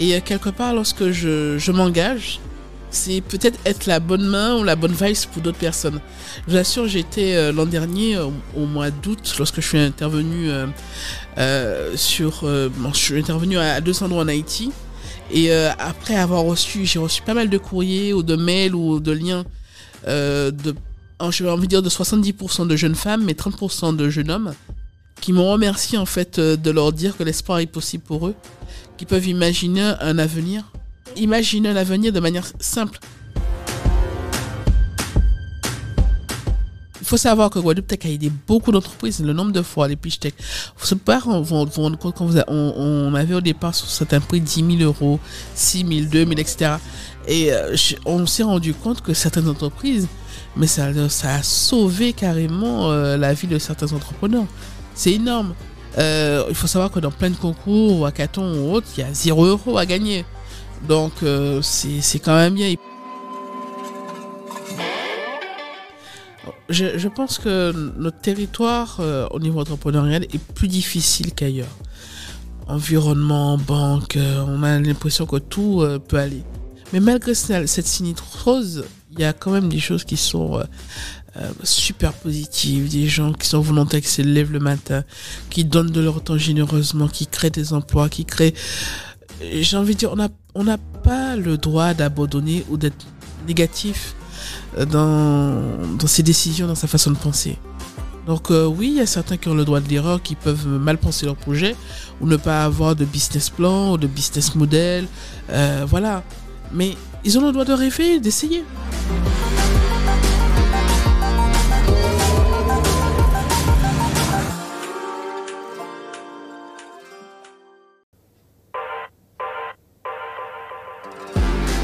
Et euh, quelque part, lorsque je, m'engage, c'est peut-être être la bonne main ou la bonne vice pour d'autres personnes. Je vous assure, j'étais euh, l'an dernier, au, mois d'août, lorsque je suis intervenu euh, euh sur... Je suis intervenu à, deux endroits en Haïti. Et après avoir reçu, j'ai reçu pas mal de courriers ou de mails ou de liens de, je vais envie de dire de 70% de jeunes femmes, mais 30% de jeunes hommes qui m'ont remercié en fait de leur dire que l'espoir est possible pour eux qui peuvent imaginer un avenir. Imaginer un avenir de manière simple. Il faut savoir que Guadeloupe Tech a aidé beaucoup d'entreprises, le nombre de fois les pitch tech. Vous on vous rendre compte quand on, avait au départ sur certains prix 10 000 euros, 6 000, 2 000, etc. Et euh, on s'est rendu compte que certaines entreprises, mais ça, ça a sauvé carrément euh, la vie de certains entrepreneurs. C'est énorme. Euh, il faut savoir que dans plein de concours, ou hackathons ou autres, il y a 0 euros à gagner. Donc euh, c'est quand même bien. Je, je, pense que notre territoire euh, au niveau entrepreneurial est plus difficile qu'ailleurs. Environnement, banque, on a l'impression que tout peut aller. Mais malgré cette sinistrose, il y a quand même des choses qui sont euh, super positive, des gens qui sont volontaires, qui se lèvent le matin, qui donnent de leur temps généreusement, qui créent des emplois, qui créent... J'ai envie de dire, on n'a pas le droit d'abandonner ou d'être négatif euh, dans, ses décisions, dans sa façon de penser. Donc euh, oui, il y a certains qui ont le droit de l'erreur, qui peuvent mal penser leur projet ou ne pas avoir de business plan ou de business model. voilà. Mais ils ont le droit de rêver, d'essayer.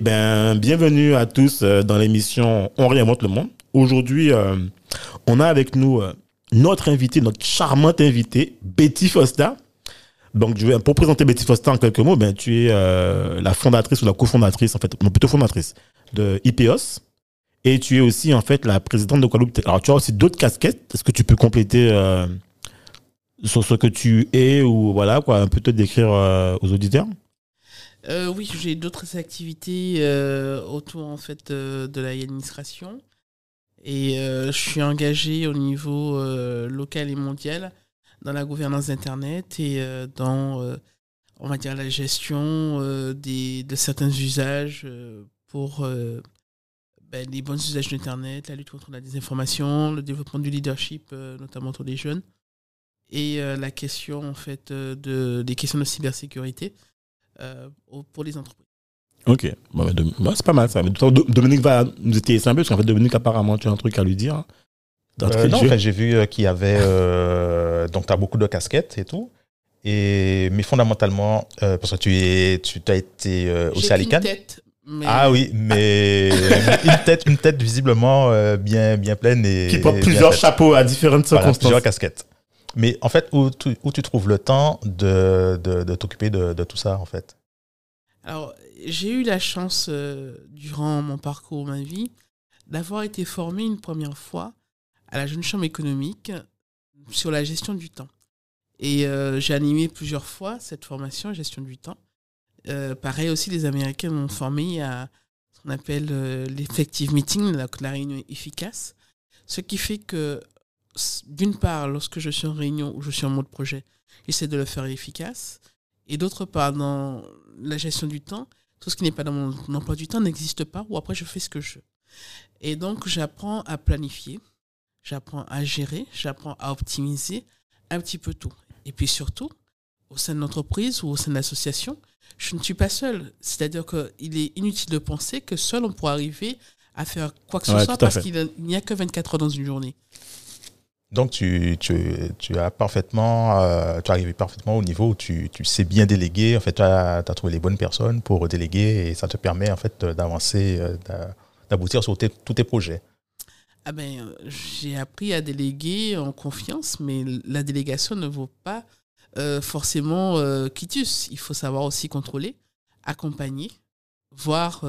Ben, bienvenue à tous euh, dans l'émission On réinvente le monde. Aujourd'hui, euh, on a avec nous euh, notre invité, notre charmante invitée, Betty Fosta. Donc, je vais, pour présenter Betty Fosta en quelques mots, ben, tu es la fondatrice ou la cofondatrice, en fait, non, plutôt fondatrice de IPOS. Et tu es aussi, en fait, la présidente de Guadeloupe. Alors, tu as aussi d'autres casquettes. Est-ce que tu peux compléter sur ce que tu es ou voilà, quoi, un peu te décrire aux auditeurs? Euh, oui, j'ai d'autres activités euh, autour en fait euh, de l'administration et je suis engagé au niveau local et mondial dans la gouvernance d'internet et dans on va dire la gestion des, de certains usages pour ben, les bons usages d'internet, la lutte contre la désinformation, le développement du leadership notamment autour des jeunes. Et la question en fait de des questions de cybersécurité pour les entreprises. Ok, bon, bah, c'est pas mal ça. Dominique va nous étayer un peu, parce qu'en fait, Dominique, apparemment, tu as un truc à lui dire. Hein, euh, non, j'ai vu euh, qu'il y avait. donc, tu as beaucoup de casquettes et tout. Et, mais fondamentalement, parce que tu, es, tu as été aussi à l'ICANN. Ah oui, mais une tête, une tête visiblement bien, bien pleine et. Qui porte plusieurs chapeaux à différentes circonstances. plusieurs casquettes. Mais en fait, où tu, trouves le temps de, t'occuper de, tout ça, en fait? Alors, j'ai eu la chance, euh, durant mon parcours, ma vie, d'avoir été formé une première fois à la Jeune Chambre économique sur la gestion du temps. Et euh, j'ai animé plusieurs fois cette formation, gestion du temps. Euh, pareil aussi, les Américains m'ont formé à ce qu'on appelle l'effective meeting, la, la réunion efficace. Ce qui fait que d'une part, lorsque je suis en réunion ou je suis en mode projet, j'essaie de le faire efficace. Et d'autre part, dans la gestion du temps, tout ce qui n'est pas dans mon emploi du temps n'existe pas, ou après je fais ce que je veux. Et donc, j'apprends à planifier, j'apprends à gérer, j'apprends à optimiser un petit peu tout. Et puis surtout, au sein de l'entreprise ou au sein de l'association, je ne suis pas seul. C'est-à-dire qu'il est inutile de penser que seul on pourra arriver à faire quoi que ce soit parce qu'il n'y a que 24 heures dans une journée. Donc, tu, as parfaitement, euh, tu es arrivé parfaitement au niveau où tu, sais bien déléguer. En fait, tu as, trouvé les bonnes personnes pour déléguer et ça te permet en fait d'avancer, euh, d'aboutir sur tous tes projets. Ah ben, j'ai appris à déléguer en confiance, mais la délégation ne vaut pas euh, forcément quitus. Il faut savoir aussi contrôler, accompagner, voir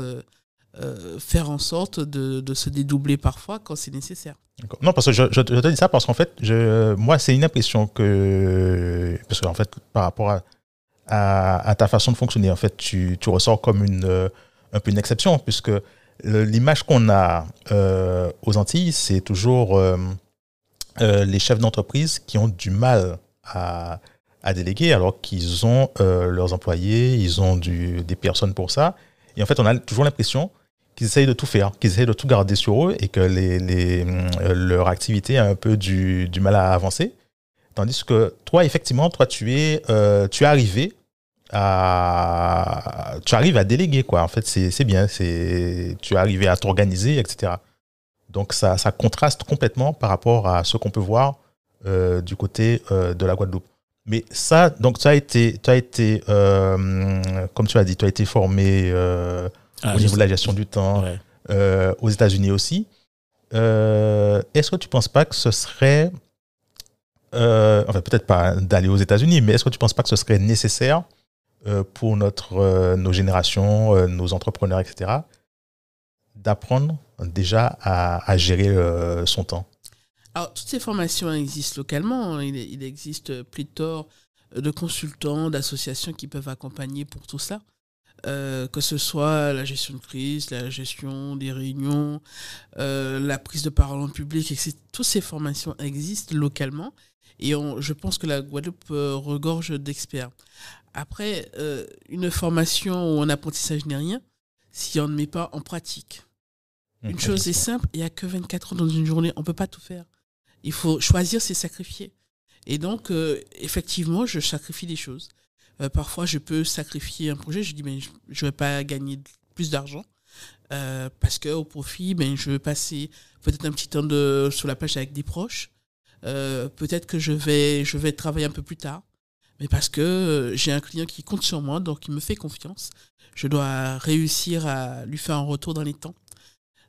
euh, faire en sorte de, se dédoubler parfois quand c'est nécessaire. Non, parce que je, te dis ça parce qu'en fait, moi, c'est une impression que, parce qu'en fait, par rapport à, ta façon de fonctionner, en fait, tu, ressors comme une, euh, un peu une exception, puisque l'image qu'on a euh, aux Antilles, c'est toujours les chefs d'entreprise qui ont du mal à, à déléguer, alors qu'ils ont leurs employés, ils ont des personnes pour ça. Et en fait, on a toujours l'impression qu'ils essayent de tout faire, qu'ils essayent de tout garder sur eux et que les, les, euh, leur activité a un peu du, du, mal à avancer. Tandis que toi, effectivement, toi, tu es, euh, tu es arrivé à, tu arrives à déléguer, quoi. En fait, c'est bien, c'est, tu es arrivé à t'organiser, etc. Donc, ça, ça contraste complètement par rapport à ce qu'on peut voir euh, du côté de la Guadeloupe. Mais ça, donc, tu as été, tu as été comme tu as dit, tu as été formé ah, au niveau de la gestion du temps, euh, aux États-Unis aussi. Euh, est-ce que tu ne penses pas que ce serait, euh, enfin peut-être pas d'aller aux États-Unis, mais est-ce que tu ne penses pas que ce serait nécessaire pour notre, nos générations, nos entrepreneurs, etc., d'apprendre déjà à, gérer son temps? Alors, toutes ces formations existent localement. Hein. Il, il existe pléthore de consultants, d'associations qui peuvent accompagner pour tout ça. Euh, que ce soit la gestion de crise, la gestion des réunions, euh, la prise de parole en public, etc. Toutes ces formations existent localement et je pense que la Guadeloupe euh, regorge d'experts. Après, une formation ou un apprentissage n'est rien si on ne met pas en pratique. Une chose est simple, il n'y a que 24 heures dans une journée, on ne peut pas tout faire. Il faut choisir, c'est sacrifier. Et donc, effectivement, je sacrifie des choses. Euh, parfois, je peux sacrifier un projet. Je dis, mais je ne vais pas gagner plus d'argent. Euh, parce qu'au profit, ben, je vais passer peut-être un petit temps de, sur la plage avec des proches. Euh, peut-être que je vais, je vais travailler un peu plus tard. Mais parce que j'ai un client qui compte sur moi, donc il me fait confiance. Je dois réussir à lui faire un retour dans les temps.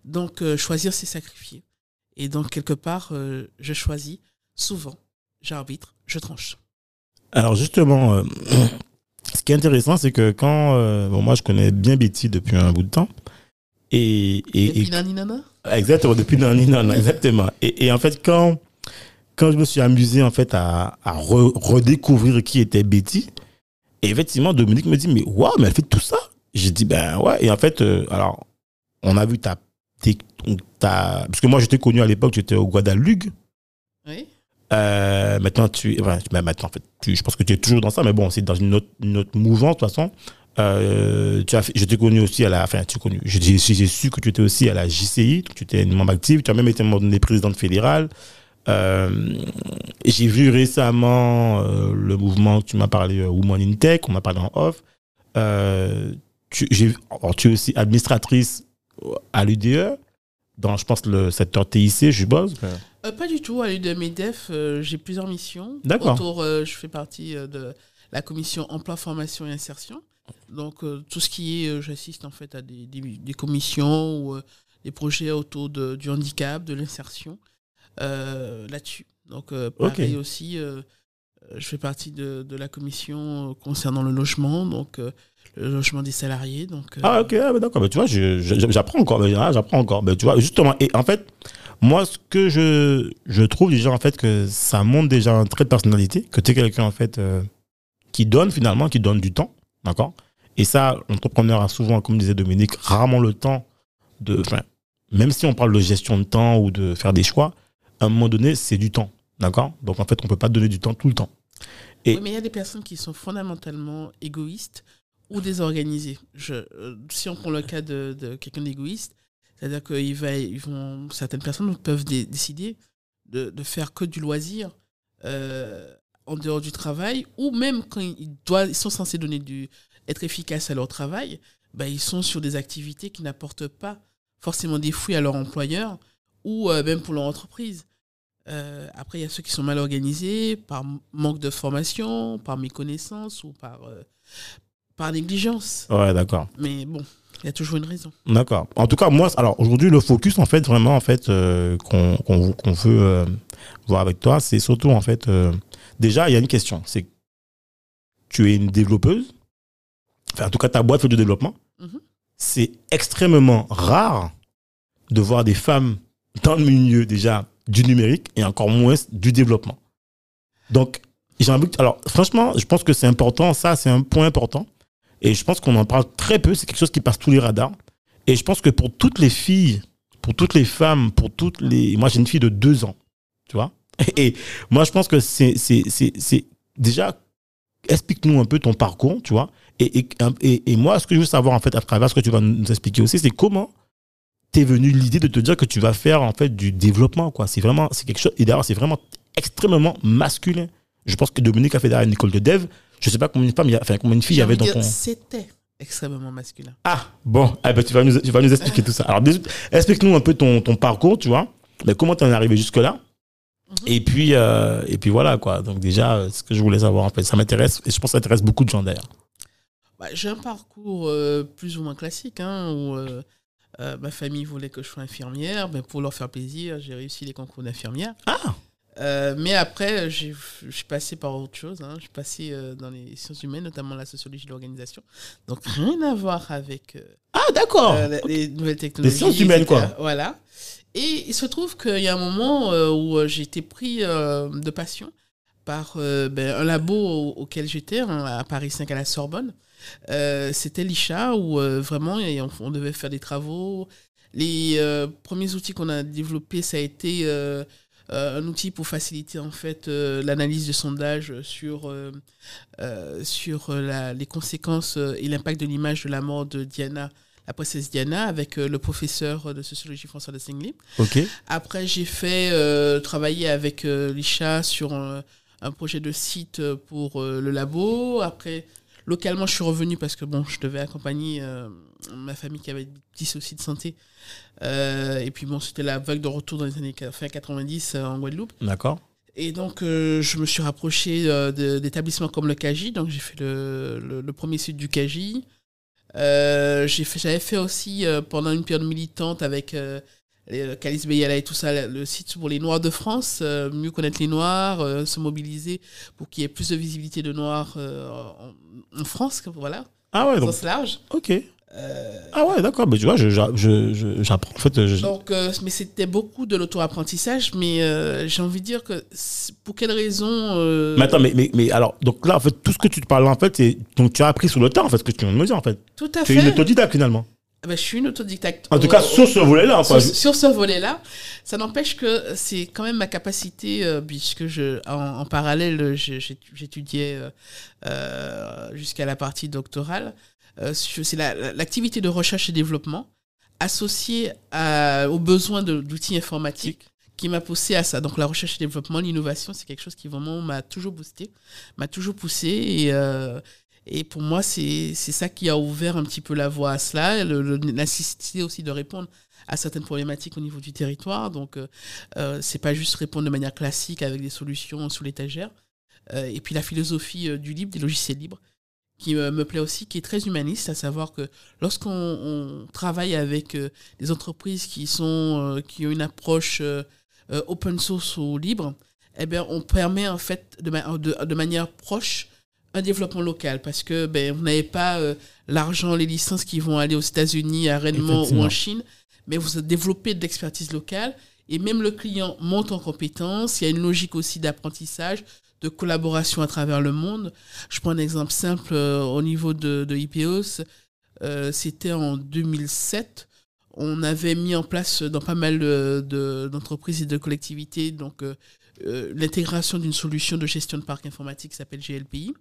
Donc, choisir, c'est sacrifier. Et donc, quelque part, je choisis souvent, j'arbitre, je tranche. Alors justement, euh, ce qui est intéressant, c'est que quand... Euh, bon, moi, je connais bien Betty depuis un bout de temps. Et, et, depuis Nani Nana? Exactement, depuis Nani Nana, exactement. Et, en fait, quand, quand je me suis amusé en fait à, à redécouvrir qui était Betty, et effectivement, Dominique me dit, mais waouh, mais elle fait tout ça J'ai dit, ben ouais. Et en fait, euh, alors, on a vu ta... ta parce que moi, j'étais connu à l'époque, j'étais au Guadalupe. Oui. Euh, maintenant, tu, enfin, maintenant, en fait, je pense que tu es toujours dans ça, mais bon, c'est dans une autre, une mouvance, de toute façon. Euh, je t'ai connu aussi à la, enfin, tu connu, j'ai su que tu étais aussi à la JCI, tu étais une membre active, tu as même été membre des présidente fédérale. Euh, j'ai vu récemment le mouvement tu m'as parlé, Women in Tech, on m'a parlé en off. Tu, tu es aussi administratrice à l'UDE, dans, je pense, le secteur TIC, je suppose. Euh, pas du tout. À l'UDMEDEF, euh, j'ai plusieurs missions. D'accord. Autour, euh, je fais partie de la commission emploi, formation et insertion. Donc, tout ce qui est, j'assiste en fait à des, des, commissions ou des projets autour de, du handicap, de l'insertion, là-dessus. Donc, pareil aussi, je fais partie de, de, la commission concernant le logement, donc le logement des salariés. Donc, Ah, ok, ah, d'accord. tu vois, j'apprends encore. J'apprends encore. tu vois, justement, et en fait, moi, ce que je, je trouve déjà, en fait, que ça montre déjà un trait de personnalité, que tu es quelqu'un, en fait, euh, qui donne finalement, qui donne du temps. D'accord? Et ça, l'entrepreneur a souvent, comme disait Dominique, rarement le temps de. Enfin, même si on parle de gestion de temps ou de faire des choix, à un moment donné, c'est du temps. D'accord? Donc, en fait, on ne peut pas donner du temps tout le temps. Et... Oui, mais il y a des personnes qui sont fondamentalement égoïstes ou désorganisées. Je, euh, si on prend le cas de, quelqu'un d'égoïste, c'est-à-dire que vont, certaines personnes peuvent décider de, de, faire que du loisir euh, en dehors du travail, ou même quand ils, sont censés être efficaces à leur travail, bah, ils sont sur des activités qui n'apportent pas forcément des fruits à leur employeur ou euh, même pour leur entreprise. après, il y a ceux qui sont mal organisés par manque de formation, par méconnaissance ou par, par négligence. Ouais, d'accord. Mais bon, il y a toujours une raison. D'accord. En tout cas, moi, alors aujourd'hui, le focus, en fait, vraiment, en fait, euh, qu'on veut euh, voir avec toi, c'est surtout, en fait, euh, déjà, il y a une question. C'est tu es une développeuse. Enfin, en tout cas, ta boîte fait du développement. Mhm. C'est extrêmement rare de voir des femmes dans le milieu, déjà, du numérique et encore moins du développement. Donc, j'ai envie. Alors, franchement, je pense que c'est important. Ça, c'est un point important et je pense qu'on en parle très peu. C'est quelque chose qui passe tous les radars. Et je pense que pour toutes les filles, pour toutes les femmes, pour toutes les. Moi, j'ai une fille de deux ans. Tu vois Et moi, je pense que c'est. Déjà, explique-nous un peu ton parcours, tu vois. Et, et, et, moi, ce que je veux savoir, en fait, à travers ce que tu vas nous expliquer aussi, c'est comment t'es venu l'idée de te dire que tu vas faire, en fait, du développement, quoi. C'est vraiment. C'est quelque chose. Et d'ailleurs, c'est vraiment extrêmement masculin. Je pense que Dominique a fait derrière une école de dev. Je sais pas combien de femmes, enfin, combien de filles il y avait dans ton. C'était extrêmement masculin. Ah, bon, ah, ben, tu, vas nous, tu vas nous expliquer tout ça. Alors, explique-nous un peu ton, ton parcours, tu vois. Mais comment tu en es arrivé jusque-là? Mhm. et, puis, euh, et puis voilà, quoi. Donc, déjà, ce que je voulais savoir, en fait, ça m'intéresse, et je pense que ça intéresse beaucoup de gens d'ailleurs. Bah, j'ai un parcours euh, plus ou moins classique, hein, où euh, ma famille voulait que je sois infirmière. mais pour leur faire plaisir, j'ai réussi les concours d'infirmière. Ah euh, mais après, je suis passé par autre chose. Hein. Je suis passé euh, dans les sciences humaines, notamment la sociologie de l'organisation. Donc, rien à voir avec euh, ah, d'accord les nouvelles technologies. Les sciences humaines, quoi. Voilà. Et il se trouve qu'il y a un moment où j'ai été pris de passion par ben, un labo auquel j'étais, hein, à Paris 5 à la Sorbonne. C'était l'ICHA, où vraiment on, on, devait faire des travaux. Les premiers outils qu'on a développés, ça a été euh, un outil pour faciliter en fait euh, l'analyse de sondage sur, euh, sur les conséquences et l'impact de l'image de la mort de Diana la princesse Diana avec le professeur de sociologie François de Singly. Ok. Après, j'ai fait travailler avec l'ICHA sur un, projet de site pour le labo. Après, localement, je suis revenu parce que bon, je devais accompagner ma famille qui avait des petits soucis de santé euh, et puis bon, c'était la vague de retour dans les années fin 90 euh, en Guadeloupe. D'accord. Et donc, euh, je me suis rapproché d'établissements comme le KJ. Donc, j'ai fait le, le, premier site du KJ. J'avais fait, fait aussi, pendant une période militante avec Calice Beyala et tout ça, le site pour les Noirs de France, mieux connaître les Noirs, se mobiliser pour qu'il y ait plus de visibilité de Noirs en, France, voilà. Ah ouais, donc. Sens large. Ok. Euh, ah ouais, d'accord, mais tu vois, j'apprends. en fait, Donc, euh, mais c'était beaucoup de l'auto-apprentissage, mais euh, j'ai envie de dire que pour quelle raison. Mais attends, mais, mais, mais, alors, donc là, en fait, tout ce que tu te parles, en fait, c'est. Donc tu as appris sur le temps, en fait, ce que tu viens de me dire, en fait. Tout à fait. Tu es une autodidacte, finalement. Ah ben, je suis une autodidacte. En tout cas, sur ce volet-là. Sur, sur, ce volet-là, ça n'empêche que c'est quand même ma capacité, puisque je, en, en parallèle, j'étudiais jusqu'à la partie doctorale. Euh, c'est l'activité de recherche et développement associée aux besoins d'outils informatiques qui m'a poussé à ça. Donc la recherche et développement, l'innovation, c'est quelque chose qui vraiment m'a toujours boosté, m'a toujours poussé. Et, euh, et pour moi, c'est ça qui a ouvert un petit peu la voie à cela, la nécessité aussi de répondre à certaines problématiques au niveau du territoire. Donc, euh, euh c'est pas juste répondre de manière classique avec des solutions sous l'étagère. et puis la philosophie du libre, des logiciels libres, qui me plaît aussi, qui est très humaniste, à savoir que lorsqu'on travaille avec euh, des entreprises qui, sont, euh, qui ont une approche euh, open source ou libre, eh bien, on permet en fait de manière proche un développement local parce que ben, vous n'avez pas l'argent, les licences qui vont aller aux États-Unis, à Rennes ou en Chine, mais vous développez de l'expertise locale et même le client monte en compétence. Il y a une logique aussi d'apprentissage de collaboration à travers le monde. Je prends un exemple simple euh, au niveau de, de IPOS. Euh, c'était en 2007. On avait mis en place dans pas mal d'entreprises et de collectivités donc euh, l'intégration d'une solution de gestion de parc informatique qui s'appelle GLPI.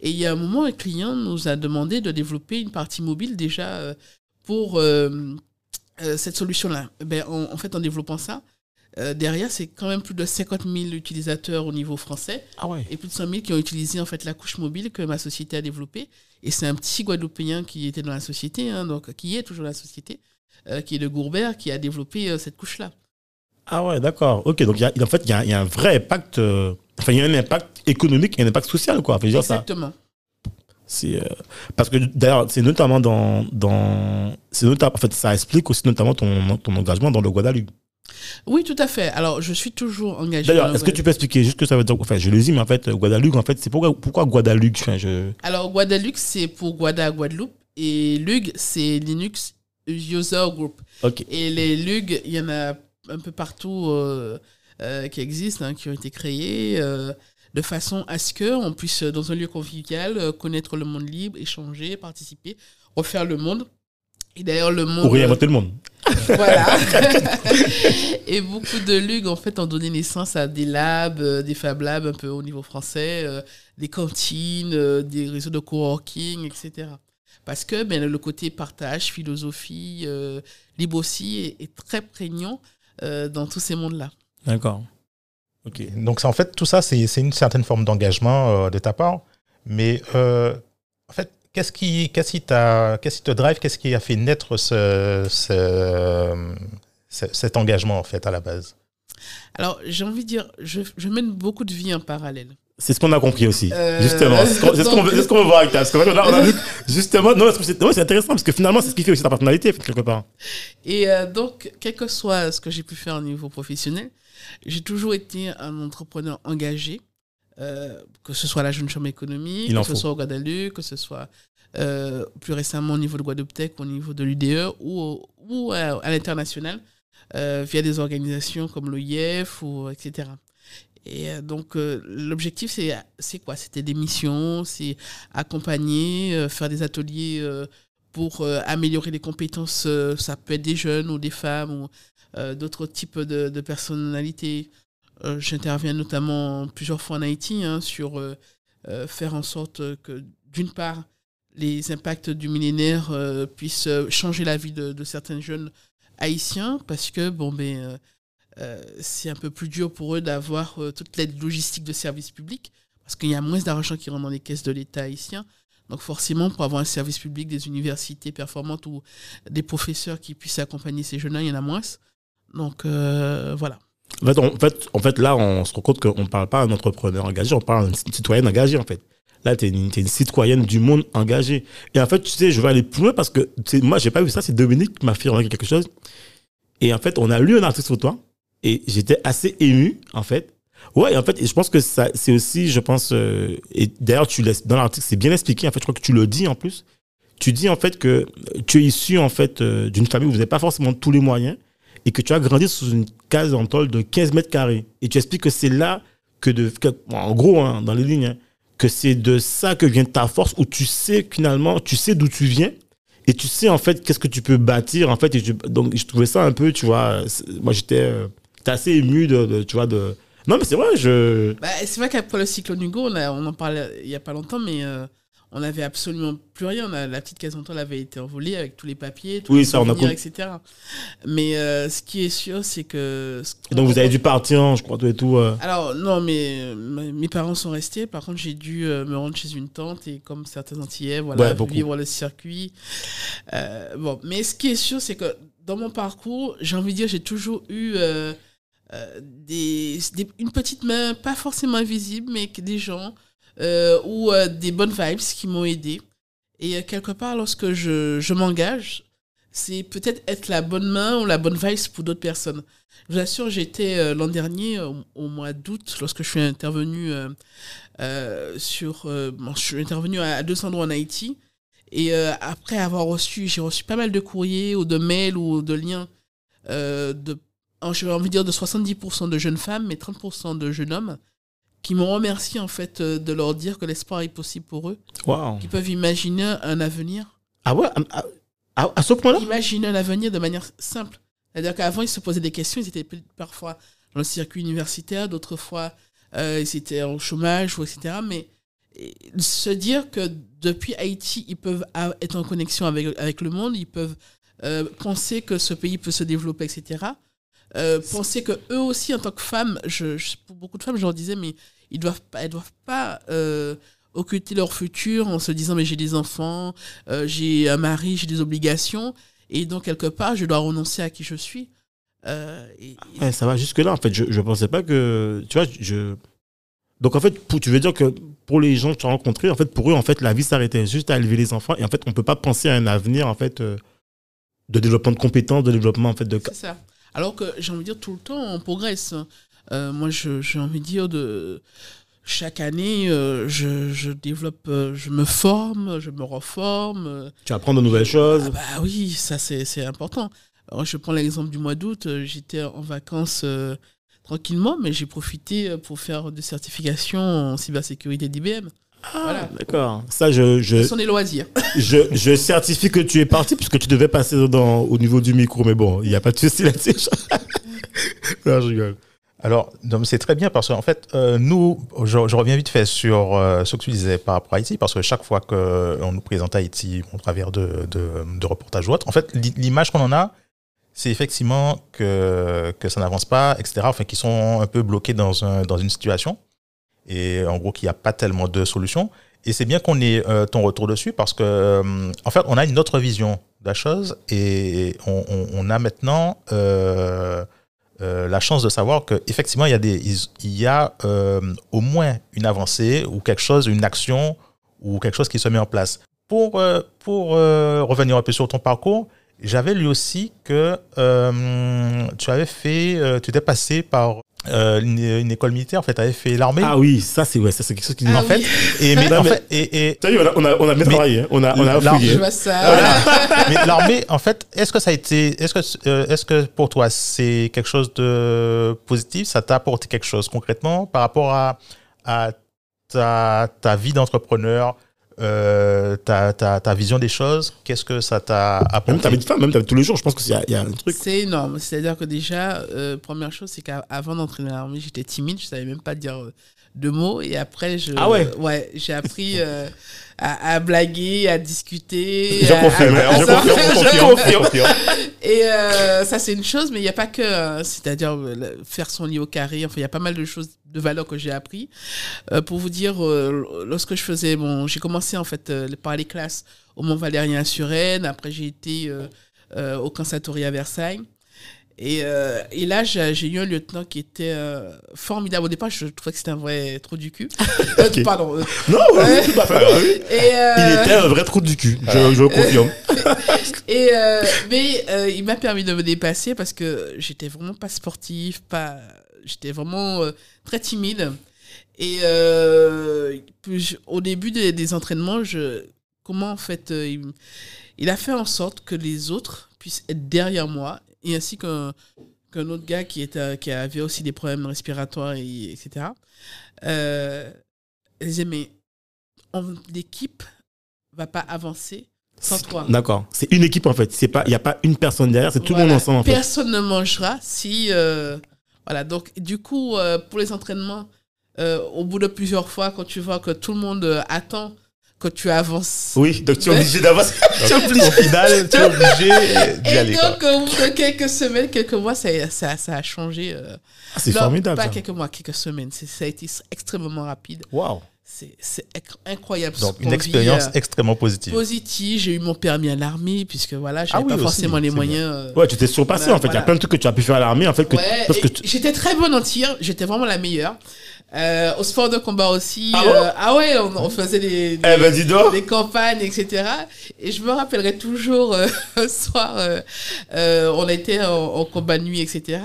Et il y a un moment, un client nous a demandé de développer une partie mobile déjà pour cette solution-là. Ben, en, fait, en développant ça, euh, derrière, c'est quand même plus de 50 000 utilisateurs au niveau français ah et plus de 100 000 qui ont utilisé en fait la couche mobile que ma société a développée. Et c'est un petit Guadeloupéen qui était dans la société, hein, donc qui est toujours dans la société, euh, qui est de Gourbert, qui a développé euh, cette couche-là. Ah ouais, d'accord. Ok, donc en fait, il y, a, un vrai impact. enfin, il y a un impact économique et un impact social, quoi. Exactement. C'est parce que d'ailleurs, c'est notamment dans dans c'est notamment en fait ça explique aussi notamment ton ton engagement dans le Guadeloupe. Oui, tout à fait. Alors, je suis toujours engagé. D'ailleurs, est-ce que tu peux expliquer juste ce que ça veut dire Enfin, je le dis, mais en fait, Guadeloupe, en fait, c'est pourquoi, pourquoi Guadeloupe je... Alors, Guadeloupe, c'est pour Guada Guadeloupe. Et LUG, c'est Linux User Group. Et les LUG, il y en a un peu partout euh, euh, qui existent, hein, qui ont été créés. Euh, de façon à ce qu'on puisse, dans un lieu convivial, connaître le monde libre, échanger, participer, refaire le monde. Et d'ailleurs, le monde. Pour réinventer le monde. Voilà. et beaucoup de LUG, en fait, ont donné naissance à des labs, des Fab Labs un peu au niveau français, euh, des cantines, euh, des réseaux de coworking, etc. Parce que ben, le côté partage, philosophie, libre aussi est, très prégnant dans tous ces mondes-là. D'accord. Ok. Donc, en fait, tout ça, c'est une certaine forme d'engagement de ta part. Mais en fait, Qu'est-ce qui, qu'est-ce qui, qu'est-ce qui te drive? Qu'est-ce qui a fait naître ce, cet engagement, en fait, à la base? Alors, j'ai envie de dire, je, je, mène beaucoup de vie en parallèle. C'est ce qu'on a compris aussi, euh, justement. C'est ce qu'on veut, veut, voir avec toi. Parce a, on a vu, justement, non, c'est intéressant parce que finalement, c'est ce qui fait aussi ta personnalité, quelque part. Et euh, donc, quel que soit ce que j'ai pu faire au niveau professionnel, j'ai toujours été un entrepreneur engagé. Euh, que ce soit la jeune chambre économique, que ce soit au Guadeloupe, que ce soit plus récemment au niveau de Guadeloupe Tech, au niveau de l'UDE ou, ou à, l'international via des organisations comme l'OIF ou etc. Et donc l'objectif c'est c'est quoi? C'était des missions, c'est accompagner, faire des ateliers pour améliorer les compétences. ça peut être des jeunes ou des femmes ou d'autres types de, de personnalités. Euh, j'interviens notamment plusieurs fois en Haïti hein, sur euh, euh, faire en sorte que, d'une part, les impacts du millénaire puissent changer la vie de, certains jeunes haïtiens, parce que bon, ben, c'est un peu plus dur pour eux d'avoir toute l'aide logistique de services publics, parce qu'il y a moins d'argent qui rentre dans les caisses de l'État haïtien. Donc forcément, pour avoir un service public, des universités performantes ou des professeurs qui puissent accompagner ces jeunes-là, il y en a moins. Donc voilà. En fait, en fait, en fait, là, on se rend compte qu'on ne parle pas d'un entrepreneur engagé, on parle d'une citoyenne engagée, en fait. Là, tu es, une citoyenne du monde engagée. Et en fait, tu sais, je vais aller plus loin parce que moi, j'ai pas vu ça, c'est Dominique qui m'a fait remarquer quelque chose. Et en fait, on a lu un article sur toi et j'étais assez ému, en fait. Ouais, en fait, je pense que ça, c'est aussi, je pense, euh, et d'ailleurs, tu laisses, dans l'article, c'est bien expliqué, en fait, je crois que tu le dis en plus. Tu dis, en fait, que tu es issu, en fait, euh, d'une famille où vous n'avez pas forcément tous les moyens et que tu as grandi sous une case en tôle de 15 mètres carrés. Et tu expliques que c'est là que, de, en gros, hein, dans les lignes, hein, que c'est de ça que vient ta force, où tu sais finalement, tu sais d'où tu viens, et tu sais en fait qu'est-ce que tu peux bâtir, en fait. Donc, je trouvais ça un peu, tu vois, moi j'étais euh, assez ému de, tu vois, de... Non, mais c'est vrai, je... Bah, c'est vrai qu'après le cyclone Hugo, on, on en parlait il n'y a pas longtemps, mais... Euh, on n'avait absolument plus rien. la petite case elle avait été envolée avec tous les papiers, tous les souvenirs, etc. Mais euh, ce qui est sûr, c'est que. donc vous avez dû partir, je crois, tout et tout. Euh. Alors, non, mais mes parents sont restés. Par contre, j'ai dû me rendre chez une tante et, comme certains Antillais, voilà, vivre le circuit. bon, mais ce qui est sûr, c'est que dans mon parcours, j'ai envie de dire, j'ai toujours eu. Des, une petite main, pas forcément invisible, mais des gens euh, ou euh, des bonnes vibes qui m'ont aidé. Et euh, quelque part, lorsque je, je m'engage, c'est peut-être être la bonne main ou la bonne vibe pour d'autres personnes. Je vous assure, j'étais l'an dernier, au, mois d'août, lorsque je suis intervenu sur. Je suis intervenu à, deux endroits en Haïti. Et après avoir reçu, j'ai reçu pas mal de courriers ou de mails ou de liens de, j'ai envie de dire de 70% de jeunes femmes, mais 30% de jeunes hommes qui m'ont remercié en fait euh, de leur dire que l'espoir est possible pour eux. Wow. Qui peuvent imaginer un avenir. Ah ouais à, à, ce point-là? Imaginer un avenir de manière simple. C'est-à-dire qu'avant, ils se posaient des questions, ils étaient parfois dans le circuit universitaire, d'autres fois, euh, ils étaient en chômage, etc. Mais se dire que depuis Haïti, ils peuvent être en connexion avec, avec le monde, ils peuvent euh, penser que ce pays peut se développer, etc. penser que eux aussi, en tant que femmes, je, pour beaucoup de femmes, je leur disais, mais ils doivent pas, elles doivent pas euh, occulter leur futur en se disant mais j'ai des enfants, euh, j'ai un mari, j'ai des obligations et donc quelque part je dois renoncer à qui je suis. et, ça va jusque-là, en fait. Je ne pensais pas que. Tu vois, je. Donc, en fait, pour, tu veux dire que pour les gens que tu as rencontrés, en fait, pour eux, en fait, la vie s'arrêtait juste à élever les enfants. Et en fait, on ne peut pas penser à un avenir, en fait, euh, de développement de compétences, de développement, en fait, de. C'est ça. Alors que j'ai envie de dire, tout le temps, on progresse. Euh, moi, j'ai envie de dire, de chaque année, euh, je, je, développe, je me forme, je me reforme. Tu apprends de nouvelles choses. Ah bah oui, ça, c'est important. je prends l'exemple du mois d'août. J'étais en vacances tranquillement, mais j'ai profité euh, pour faire des certifications en cybersécurité d'IBM. Ah, voilà. d'accord. Ça, je. je Ce sont des loisirs. je, je certifie que tu es parti, puisque tu devais passer dans, au niveau du micro, mais bon, il n'y a pas de souci là-dessus. non, je rigole. Alors, c'est très bien parce qu'en fait, euh, nous, je, reviens vite fait sur euh, ce que tu disais par rapport à Haïti, parce que chaque fois qu'on nous présente Haïti au travers de, de, de reportages ou autres, en fait, l'image qu'on en a, c'est effectivement que, que ça n'avance pas, etc. Enfin, qu'ils sont un peu bloqués dans, un, dans une situation. Et en gros, qu'il n'y a pas tellement de solutions. Et c'est bien qu'on ait euh, ton retour dessus parce que, euh, en fait, on a une autre vision de la chose et on, a maintenant euh, la chance de savoir qu'effectivement, il y a, il y a au moins une avancée ou quelque chose, une action ou quelque chose qui se met en place. Pour, pour revenir un peu sur ton parcours, j'avais lu aussi que euh, tu avais fait, euh, tu étais passé par euh, une, école militaire, en fait, tu avais fait l'armée. Ah oui, ça c'est ouais, ça c'est quelque chose qui nous ah, en fait. Et mais en fait, et, et vu, on a on a, bien travaillé, hein. on a on a fouillé. mais l'armée, en fait, est-ce que ça a été, est-ce que est-ce que pour toi c'est quelque chose de positif, ça t'a apporté quelque chose concrètement par rapport à à ta, ta vie d'entrepreneur, euh, ta, ta, ta, vision des choses, qu'est-ce que ça t'a apporté? Même ta vie de femme, même ta tous les jours, je pense qu'il y, y, a un truc. C'est énorme. C'est-à-dire que déjà, euh, première chose, c'est qu'avant d'entrer dans l'armée, j'étais timide, je savais même pas dire euh, de mots. Et après, je, ah ouais, ouais j'ai appris euh, à, blaguer, à discuter. Je confirme, je confirme, Et euh, ça, c'est une chose, mais il n'y a pas que, euh, c'est-à-dire faire son lit au carré. Enfin, il y a pas mal de choses, de valeurs que j'ai appris. pour vous dire, lorsque je faisais, bon, j'ai commencé en fait par les classes au Mont Valérien à Suresnes. Après, j'ai été au Conservatoire à Versailles. Et, euh, et, là, j'ai eu un lieutenant qui était euh, formidable. Au départ, je trouvais que c'était un vrai trou du cul. Euh, pardon. Non, et, il était un vrai trou du cul, je, je confirme. et, mais il m'a permis de me dépasser parce que j'étais vraiment pas sportif, pas, j'étais vraiment très timide. Et au début des, des, entraînements, je, comment en fait, il, il a fait en sorte que les autres puissent être derrière moi et ainsi qu'un autre gars qui, était, qui avait aussi des problèmes respiratoires, et, etc. Euh, elle disait, mais l'équipe va pas avancer sans toi. D'accord. C'est une équipe en fait. Il n'y a pas une personne derrière, c'est tout le monde ensemble en fait. Personne ne mangera si. Euh, voilà. Donc, du coup, euh, pour les entraînements, euh, au bout de plusieurs fois, quand tu vois que tout le monde attend quand tu avances. Oui, donc tu es obligé d'avancer. Au final, tu es obligé d'y aller. Et donc, au bout de quelques semaines, quelques mois, ça, ça, ça a changé. Euh. Ah, c'est formidable. Pas quelques mois, quelques semaines. Ça a été extrêmement rapide. Waouh! C'est incroyable. Donc, une expérience euh, extrêmement positive. Positive. J'ai eu mon permis à l'armée, puisque voilà, j'avais ah pas forcément les moyens. Euh, ouais, tu t'es surpassé en fait. Il y a plein de trucs que tu as pu faire à l'armée en fait. Que, que J'étais très bonne en tir. J'étais vraiment la meilleure. Euh, au sport de combat aussi. Ah, euh, ah ouais, on, faisait des, eh ben, des, campagnes, etc. Et je me rappellerai toujours, euh, un soir, on était en, combat de nuit, etc.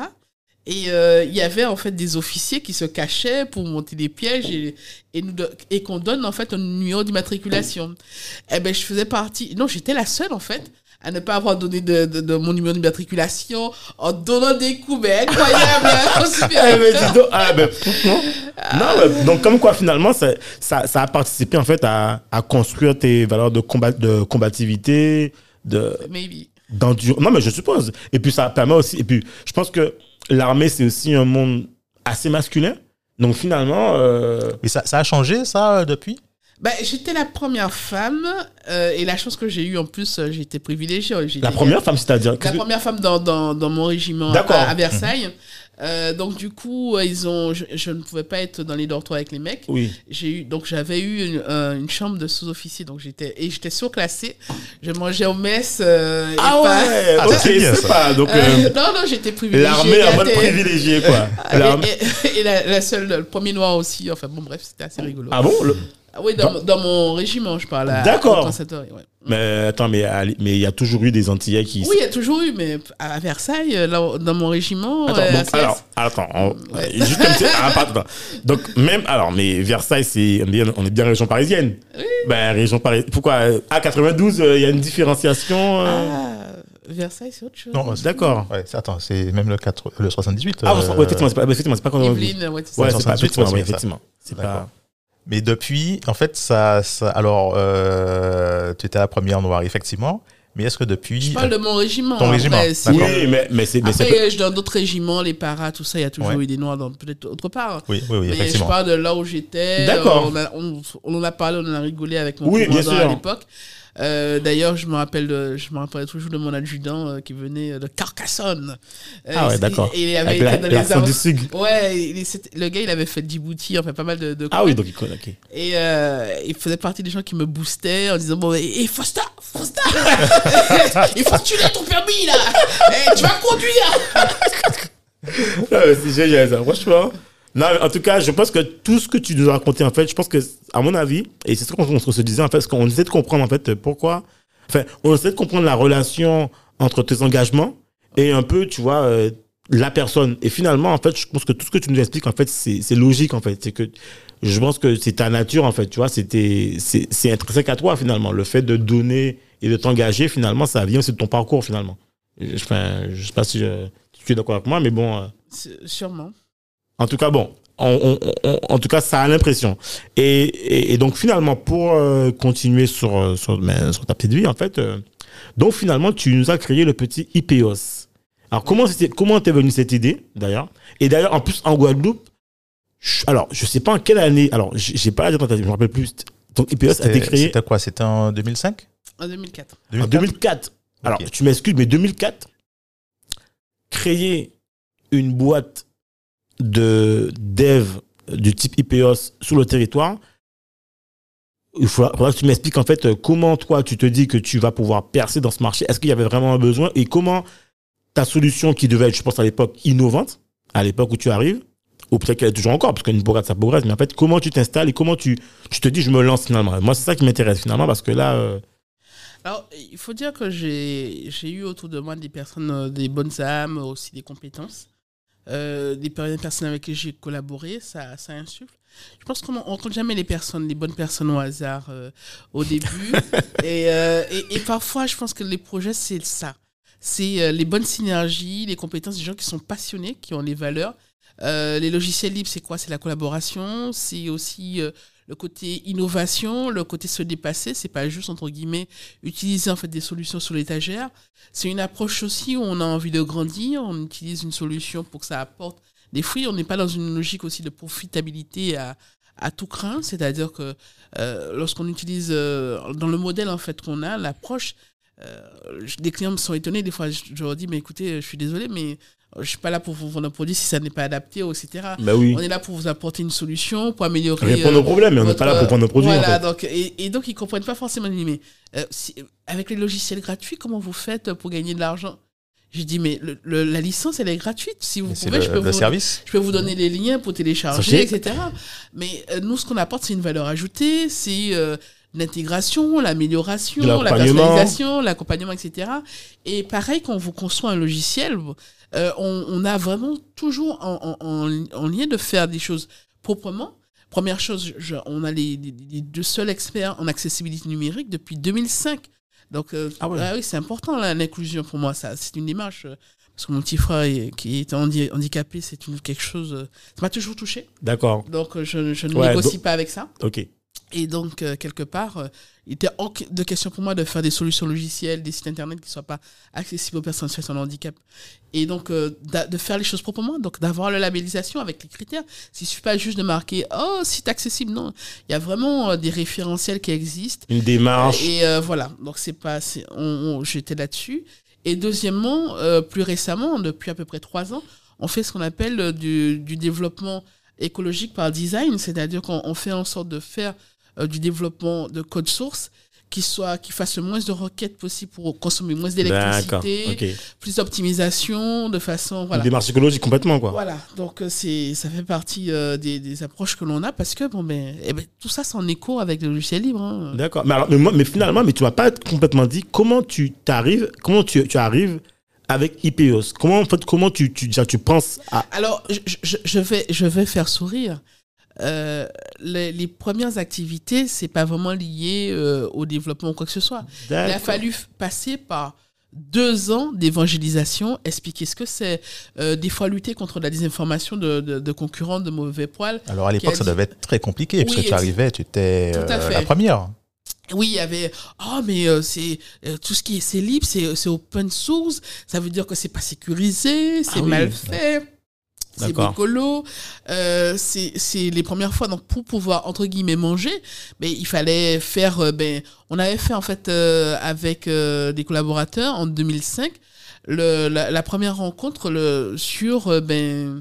Et il y avait en fait des officiers qui se cachaient pour monter des pièges et, et, nous, et qu'on donne en fait un numéro d'immatriculation. Eh ben, je faisais partie. Non, j'étais la seule en fait à ne pas avoir donné de, de, mon numéro d'immatriculation en donnant des coups, mais incroyable. Hein, ah, ben, non, donc comme quoi finalement, ça, ça, ça, a participé en fait à, à construire tes valeurs de, combat, de combativité, de... Maybe. Non, mais je suppose. Et puis ça permet aussi... Et puis je pense que l'armée, c'est aussi un monde assez masculin. Donc finalement... Euh... Mais ça, ça a changé, ça, depuis? Bah, J'étais la première femme euh, et la chance que j'ai eue en plus, euh, j'ai été privilégiée. La première femme, c'est-à-dire La première femme dans, dans, dans mon régiment à, à, Versailles. Mhm. Euh, donc du coup, ils ont, je, ne pouvais pas être dans les dortoirs avec les mecs. Oui. J'ai eu, donc j'avais eu une, une chambre de sous-officier, donc j'étais et j'étais surclassée. Je mangeais au mess. ah ouais. Ah, c'est pas. Donc non non, j'étais privilégiée. L'armée en mode privilégié quoi. et, et, la, la, seule, le premier noir aussi. Enfin bon bref, c'était assez rigolo. Ah bon ah oui, dans, dans, mon régiment, je parle. D'accord. Ouais. Mais attends, mais il y a toujours eu des Antillais qui. Oui, il y a toujours eu, mais à Versailles, là, dans mon régiment. Attends, euh, donc, alors, attends, juste comme ça. Ah, donc, même, alors, mais Versailles, c'est, on est bien région parisienne. Oui. Ben, région parisienne. Pourquoi À 92, euh, il y a une différenciation euh? ah, Versailles, c'est autre chose. Non, d'accord. Ouais, attends, c'est même le, 4, le 78. Ah, ouais, effectivement, c'est pas, effectivement, c'est pas quand Yveline, ouais, c'est ouais, pas, effectivement, effectivement. C'est pas. Mais depuis, en fait, ça, ça alors, euh, tu étais la première noire, effectivement. Mais est-ce que depuis. Je parle de mon régiment. Ton régiment. Oui, mais, mais c'est. Après, dans d'autres régiments, les paras, tout ça, il y a toujours eu des noirs dans peut-être autre part. Oui, oui, oui. Mais effectivement. je parle de là où j'étais. D'accord. On, on, en a parlé, on en a rigolé avec mon oui, commandant à l'époque. Euh, D'ailleurs, je me rappelle, de, je me rappelle toujours de mon adjudant euh, qui venait de Carcassonne. Euh, ah ouais, d'accord. il avait été dans les armes. Du Ouais, il, le gars, il avait fait Djibouti, enfin pas mal de. de ah oui, donc il connaît. Okay. Et euh, il faisait partie des gens qui me boostaient en disant bon, et, et Fosta, Fosta, il faut que tu aies ton permis là, et eh, tu vas conduire. c'est génial ça, franchement. Non, en tout cas, je pense que tout ce que tu nous as raconté, en fait, je pense que, à mon avis, et c'est ce qu'on se disait, en fait, qu'on essaie de comprendre, en fait, pourquoi, enfin, on essaie de comprendre la relation entre tes engagements et un peu, tu vois, euh, la personne. Et finalement, en fait, je pense que tout ce que tu nous expliques, en fait, c'est logique, en fait. C'est que, je pense que c'est ta nature, en fait, tu vois, c'est intrinsèque à toi, finalement. Le fait de donner et de t'engager, finalement, ça vient aussi de ton parcours, finalement. Enfin, je sais pas si, tu es d'accord avec moi, mais bon. Euh, sûrement. En tout cas, bon, en tout cas, ça a l'impression. Et, donc, finalement, pour euh, continuer sur, euh, sur, ta petite vie, en fait, euh, donc finalement, tu nous as créé le petit IPOS. Alors, comment c'était, comment t'es venue cette idée, d'ailleurs? Et d'ailleurs, en plus, en Guadeloupe, alors, je sais pas en quelle année, alors, j'ai pas la date, je me rappelle plus. Donc, IPOS a été créé. C'était quoi C'était en 2005 En 2004. En 2004. Alors, tu m'excuses, mais 2004, créer une boîte de dev du type IPOS sur le territoire, il faudra, que tu m'expliques en fait comment toi tu te dis que tu vas pouvoir percer dans ce marché. Est-ce qu'il y avait vraiment un besoin? Et comment ta solution qui devait être, je pense à l'époque, innovante, à l'époque où tu arrives, ou peut-être qu'elle est toujours encore, parce qu'une progresse, ça progresse, mais en fait, comment tu t'installes et comment tu, tu te dis, je me lance finalement? Moi, c'est ça qui m'intéresse finalement, parce que là. Euh, Alors, il faut dire que j'ai eu autour de moi des personnes, euh, des bonnes âmes, aussi des compétences euh, des personnes avec qui j'ai collaboré, ça, ça insuffle. Je pense qu'on ne rencontre jamais les personnes, les bonnes personnes au hasard euh, au début. Euh, et, et, parfois, je pense que les projets, c'est ça. C'est les bonnes synergies, les compétences des gens qui sont passionnés, qui ont les valeurs. les logiciels libres, c'est quoi? C'est la collaboration, c'est aussi le côté innovation, le côté se dépasser, c'est pas juste entre guillemets utiliser en fait des solutions sur l'étagère. C'est une approche aussi où on a envie de grandir, on utilise une solution pour que ça apporte des fruits. On n'est pas dans une logique aussi de profitabilité à, à tout craint, c'est-à-dire que euh, lorsqu'on utilise euh, dans le modèle en fait qu'on a l'approche, euh, des clients me sont étonnés des fois. Je, je, leur dis mais écoutez, je suis désolé, mais je suis pas là pour vous vendre un produit si ça n'est pas adapté, etc. Bah oui. On est là pour vous apporter une solution, pour améliorer. Répondre aux problèmes, mais on n'est pas là pour vendre nos produits. Voilà, en fait. donc, et, et, donc ils comprennent pas forcément. Mais euh, avec les logiciels gratuits, comment vous faites pour gagner de l'argent? J'ai dit, mais le, la licence, elle est gratuite. Si vous pouvez, je, peux vous, service. je peux vous donner les liens pour télécharger, etc. Mais euh, nous, ce qu'on apporte, c'est une valeur ajoutée, c'est euh, l'intégration, l'amélioration, la personnalisation, l'accompagnement, etc. Et pareil, quand vous construit un logiciel, euh, on, on, a vraiment toujours en, en, en, lien de faire des choses proprement. Première chose, je, on a les, les, deux seuls experts en accessibilité numérique depuis 2005. Donc, euh, ah, ah oui, c'est important l'inclusion pour moi. Ça, c'est une démarche. Euh, parce que mon petit frère qui est handicapé, c'est quelque chose. ça m'a toujours touché. D'accord. Donc, je, je ne négocie pas avec ça. Ok. Et donc, quelque part, il était hors de question pour moi de faire des solutions logicielles, des sites internet qui ne soient pas accessibles aux personnes en situation de handicap. Et donc, de faire les choses proprement, donc d'avoir la labellisation avec les critères. Ne suffit pas juste de marquer, oh, site accessible. Non, il y a vraiment des référentiels qui existent. Une démarche. Et voilà, donc c'est pas, j'étais là-dessus. Et deuxièmement, plus récemment, depuis à peu près trois ans, on fait ce qu'on appelle du, du développement écologique par design, c'est-à-dire qu'on fait en sorte de faire euh, du développement de code source qui soit qui fasse le moins de requêtes possible pour consommer moins d'électricité, plus d'optimisation de façon voilà. Une démarche écologique complètement quoi. Voilà, donc euh, c'est ça fait partie euh, des, des, approches que l'on a parce que bon ben, eh ben tout ça c'est en écho avec le logiciel libre. Hein. D'accord. Mais, mais, mais, finalement mais tu m'as pas complètement dit comment tu t'arrives comment tu, tu arrives avec IPOS Comment, en fait, comment tu, tu, tu penses à... Alors, je, je, vais, je vais faire sourire. Euh, les, les, premières activités, c'est pas vraiment lié euh, au développement ou quoi que ce soit. Il a fallu passer par deux ans d'évangélisation, expliquer ce que c'est, euh, des fois lutter contre la désinformation de, de, concurrents de mauvais poils. Alors à l'époque, ça devait être très compliqué, parce que tu arrivais, tu étais la première. Oui, il y avait oh mais euh, c'est euh, tout ce qui est c'est libre, c'est c'est open source, ça veut dire que c'est pas sécurisé, c'est ah mal fait. C'est écolo, euh, c'est les premières fois donc pour pouvoir entre guillemets manger, mais il fallait faire euh, ben on avait fait en fait avec des collaborateurs en 2005 le, la, première rencontre le, sur ben,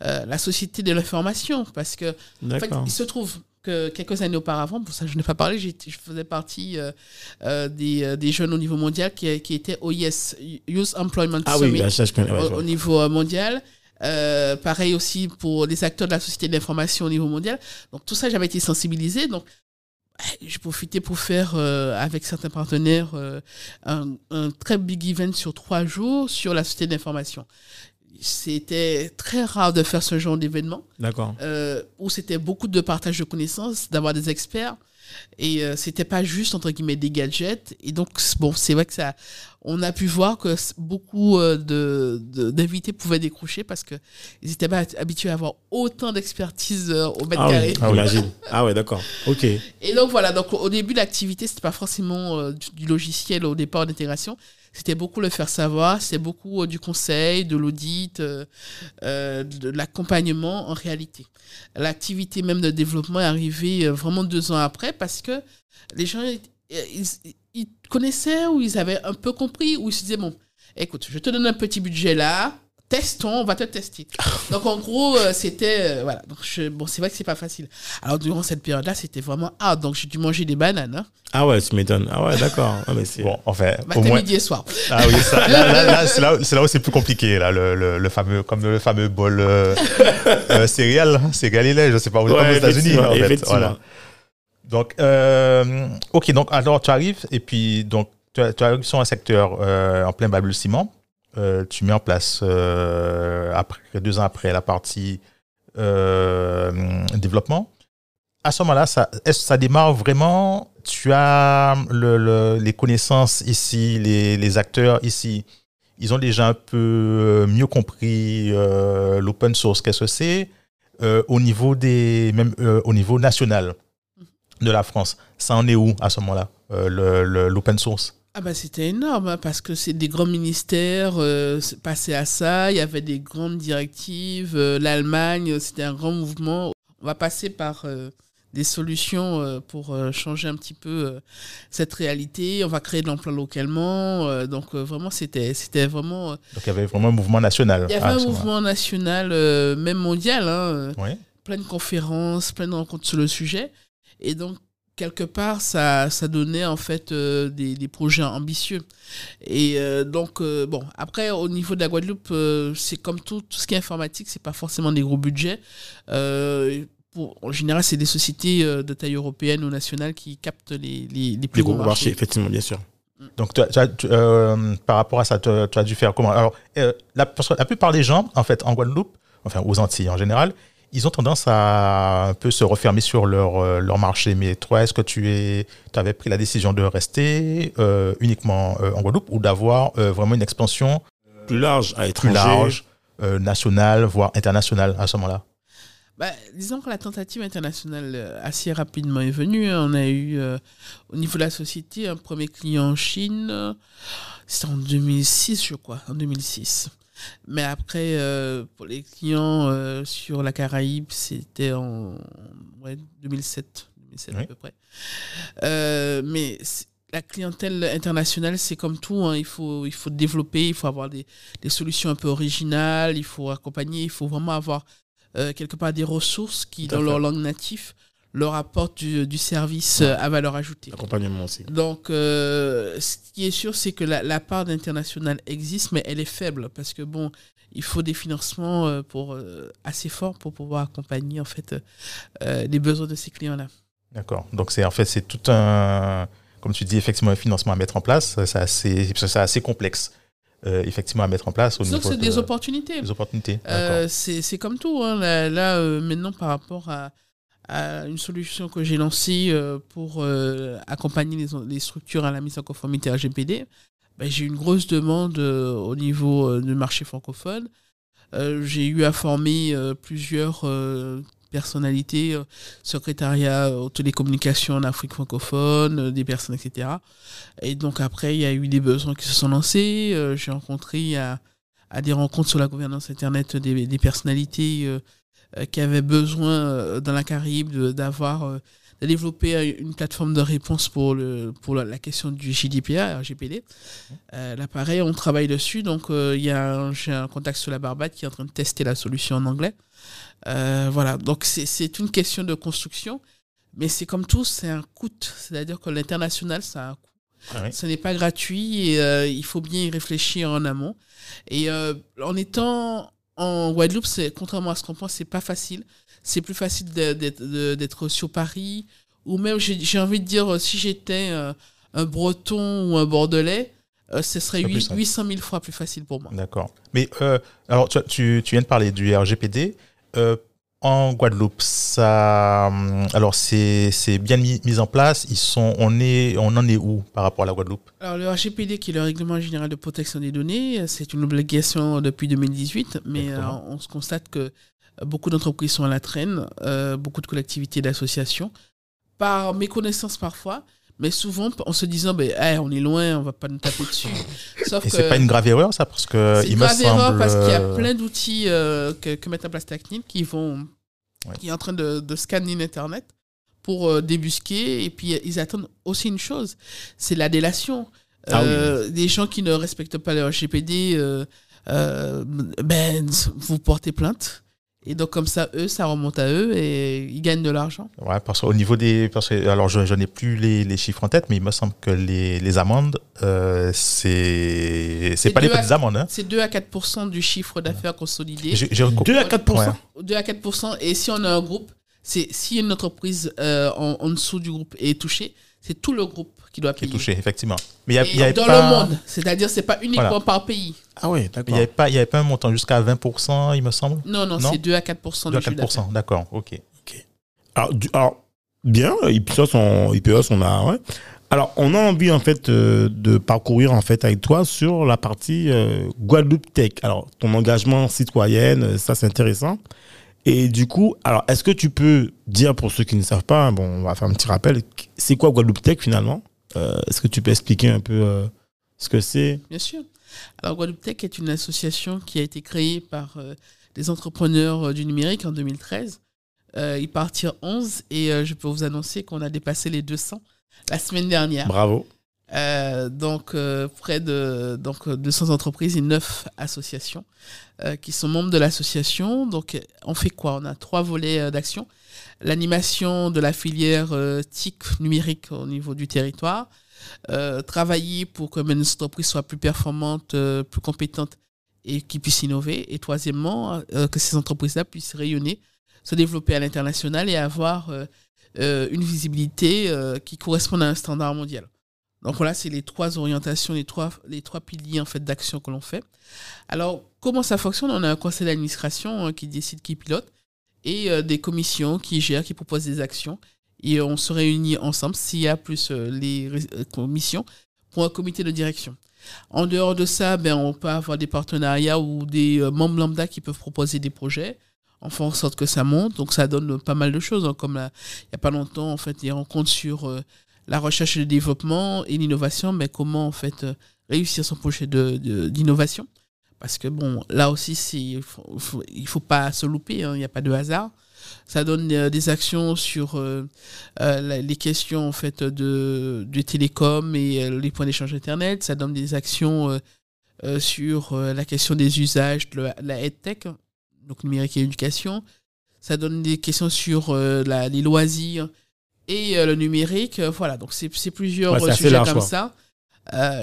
la société de l'information parce que en fait, il se trouve que quelques années auparavant, pour ça je n'ai pas parlé, je faisais partie euh, euh, des, euh, des, jeunes au niveau mondial qui, qui étaient OIS, Youth Employment ah Summit, au, niveau mondial. Pareil aussi pour les acteurs de la société de l'information au niveau mondial. Donc tout ça, j'avais été sensibilisé. Donc je profitais pour faire avec certains partenaires un, un, très big event sur trois jours sur la société d'information c'était très rare de faire ce genre d'événement. D'accord. Euh, où c'était beaucoup de partage de connaissances, d'avoir des experts. Et euh, c'était pas juste, entre guillemets, des gadgets. Et donc, bon, c'est vrai que ça. On a pu voir que beaucoup euh, de, d'invités pouvaient décrocher parce qu'ils n'étaient pas habitués à avoir autant d'expertise euh, au mètre ah carré. Ah, imagine. ah ouais, d'accord. Ok. Et donc, voilà. Donc, au début, l'activité, c'était pas forcément du, du, logiciel au départ d'intégration c'était beaucoup le faire savoir, c'est beaucoup euh, du conseil, de l'audit, euh, euh, de l'accompagnement en réalité. L'activité même de développement est arrivée vraiment deux ans après parce que les gens, ils, ils connaissaient ou ils avaient un peu compris ou ils se disaient, bon, écoute, je te donne un petit budget là, testons, on va te tester. Donc en gros, euh, c'était euh, voilà. Donc je, bon, c'est vrai que c'est pas facile. Alors durant cette période-là, c'était vraiment ah donc j'ai dû manger des bananes. Hein. Ah ouais, tu m'étonnes. Ah ouais, d'accord. Ah, bon, enfin, au moins... midi et soir. Ah oui, ça, là, là, c'est là, là, où c'est plus compliqué là, le, le, fameux comme le fameux bol euh, euh céréales, c'est galilée, je sais pas où ouais, aux États-Unis en fait. Voilà. Donc ok, donc alors tu arrives et puis donc tu, arrives sur un secteur en plein babule ciment. Euh, tu mets en place, euh, après, deux ans après, la partie euh, développement. À ce moment-là, ça, ça démarre vraiment? Tu as le, les connaissances ici, les, les, acteurs ici, ils ont déjà un peu mieux compris l'open source, qu'est-ce que c'est, au niveau des, même au niveau national? De la France. Ça en est où à ce moment-là, l'open source? Ah bah c'était énorme hein, parce que c'est des grands ministères euh, passés à ça, il y avait des grandes directives, euh, l'Allemagne, c'était un grand mouvement. On va passer par euh, des solutions euh, pour changer un petit peu cette réalité, on va créer de l'emploi localement, donc vraiment c'était c'était vraiment Donc il y avait vraiment un mouvement national. Il y avait un mouvement national même mondial hein, plein de conférences, plein de rencontres sur le sujet et donc quelque part, ça, ça donnait en fait euh, des, des, projets ambitieux. Et euh, donc, euh, bon, après, au niveau de la Guadeloupe, c'est comme tout, tout ce qui est informatique, c'est pas forcément des gros budgets. Pour, en général, c'est des sociétés de taille européenne ou nationale qui captent les, les, les plus gros, marchés. Effectivement, bien sûr. Mm. Donc, tu par rapport à ça, tu, as dû faire comment? Alors, la, parce que la plupart des gens, en fait, en Guadeloupe, enfin aux Antilles en général, ils ont tendance à un peu se refermer sur leur, euh, leur marché. Mais toi, est-ce que tu es, avais pris la décision de rester euh, uniquement euh, en Guadeloupe ou d'avoir vraiment une expansion plus large à étranger, plus large, nationale, voire internationale à ce moment-là? Bah, disons que la tentative internationale assez rapidement est venue. Hein. On a eu euh, au niveau de la société un premier client en Chine. C'était en 2006, je crois, en 2006. Mais après, euh, pour les clients sur la Caraïbe, c'était en 2007, 2007 à peu près. mais la clientèle internationale, c'est comme tout. Hein. Il, faut, il faut développer, il faut avoir des, des, solutions un peu originales, il faut accompagner, il faut vraiment avoir euh, quelque part des ressources qui, dans leur langue native, leur apportent du, service euh, à valeur ajoutée. Accompagnement aussi. Donc, euh, ce qui est sûr, c'est que la, part d'international existe, mais elle est faible parce que, bon, il faut des financements pour, assez forts pour pouvoir accompagner, en fait, les besoins de ces clients-là. D'accord. Donc, c'est en fait, c'est tout un, comme tu dis, effectivement, un financement à mettre en place. C'est assez, assez complexe. Euh, effectivement à mettre en place au niveau c'est des opportunités. Des opportunités. Euh, c'est comme tout. Hein. Là, euh, maintenant, par rapport à, une solution que j'ai lancée pour accompagner les, structures à la mise en conformité RGPD, ben, j'ai une grosse demande au niveau du marché francophone. j'ai eu à former plusieurs personnalités, euh, secrétariat aux télécommunications en Afrique francophone, euh, des personnes, etc. Et donc après, il y a eu des besoins qui se sont lancés. Euh, j'ai rencontré à, des rencontres sur la gouvernance Internet des personnalités qui avaient besoin dans la Caraïbe d'avoir de développer une plateforme de réponse pour, le, pour la, question du GDPR, RGPD. Euh, là, pareil, on travaille dessus. Donc, il y a j'ai un contact sur la Barbade qui est en train de tester la solution en anglais. Euh, voilà, donc c'est une question de construction, mais c'est comme tout, c'est un coût. C'est-à-dire que l'international, ça a un coût. Ah Ce n'est pas gratuit et euh, il faut bien y réfléchir en amont. Et euh, en étant en Guadeloupe, contrairement à ce qu'on pense, c'est pas facile. C'est plus facile d'être sur Paris ou même, j'ai envie de dire, si j'étais un Breton ou un Bordelais, ce serait 800 000 fois plus facile pour moi. D'accord. Mais alors, tu, tu, viens de parler du RGPD. Euh, en Guadeloupe, ça, hum, alors c'est bien mis, en place. Ils sont, on est, on en est où par rapport à la Guadeloupe? Alors le RGPD, qui est le Règlement général de protection des données, c'est une obligation depuis 2018, mais euh, on se constate que beaucoup d'entreprises sont à la traîne, euh, beaucoup de collectivités, d'associations, par méconnaissance parfois, mais souvent en se disant ben, on est loin, on va pas nous taper dessus. Sauf Et c'est pas une grave erreur ça parce que il une grave erreur parce qu'il y a euh, plein d'outils euh, que, que met en place Tacnil qui vont qui est en train de, de scanner l'internet pour euh, débusquer et puis ils attendent aussi une chose, c'est la délation. Ah des gens qui ne respectent pas le RGPD ben vous portez plainte et donc, comme ça, eux, ça remonte à eux et ils gagnent de l'argent. Ouais, parce qu'au niveau des. Parce que, alors, je, n'ai plus les, les, chiffres en tête, mais il me semble que les, les amendes, euh, c'est. C'est pas des petites amendes. Hein. C'est 2 à 4% du chiffre d'affaires consolidé. 2 à 4% 2 à 4% Et si on a un groupe, c'est si une entreprise euh, en, en, dessous du groupe est touchée, c'est tout le groupe qui doit payer. Qui est touché, effectivement. Mais y y a dans le monde, c'est-à-dire c'est pas uniquement par pays. Ah oui, d'accord. Il n'y avait, pas, avait pas un montant jusqu'à 20%, il me semble? Non, non, c'est 2 à 4%. 2 à 4%, d'accord, ok. Alors, alors, bien, Ipsos, on, on a... Ouais. Alors, on a envie, en fait, euh, de parcourir, en fait, avec toi sur la partie euh, Guadeloupe Tech. Alors, ton engagement citoyenne, euh, ça, c'est intéressant. Et du coup, alors, est-ce que tu peux dire pour ceux qui ne savent pas, bon, on va faire un petit rappel, c'est quoi Guadeloupe Tech finalement? Est-ce que tu peux expliquer un peu euh, ce que c'est? Bien sûr. Alors, Guadeloupe Tech est une association qui a été créée par euh, des entrepreneurs du numérique en 2013. ils partirent 11 et je peux vous annoncer qu'on a dépassé les 200 la semaine dernière. Bravo. Euh, donc, euh, près de donc, 200 entreprises et 9 associations euh, qui sont membres de l'association. Donc, on fait quoi? On a trois volets d'action. L'animation de la filière TIC numérique au niveau du territoire. travailler pour que mes entreprises soient plus performantes, plus compétentes et qui puissent innover. Et troisièmement, que ces entreprises-là puissent rayonner, se développer à l'international et avoir une visibilité qui corresponde à un standard mondial. Donc voilà, c'est les trois orientations, les trois, les trois piliers en fait d'action que l'on fait. Alors, comment ça fonctionne? On a un conseil d'administration hein, qui décide, qui pilote, et euh, des commissions qui gèrent, qui proposent des actions. Et on se réunit ensemble, s'il y a plus euh, les euh, commissions, pour un comité de direction. En dehors de ça, ben, on peut avoir des partenariats ou des membres lambda qui peuvent proposer des projets. on fait en sorte que ça monte. Donc ça donne pas mal de choses, hein, comme il n'y a pas longtemps, en fait, des rencontres sur euh, la recherche et le développement et l'innovation, mais comment en fait euh, réussir son projet d'innovation. De, Parce que bon, là aussi, il il faut pas se louper, hein, il n'y a pas de hasard. Ça donne euh, des actions sur les questions en fait de, du télécom et les points d'échange Internet. Ça donne des actions sur la question des usages de la, EdTech, donc numérique et éducation. Ça donne des questions sur euh, les loisirs et euh, le numérique. Euh, voilà, donc c'est plusieurs sujets comme ça.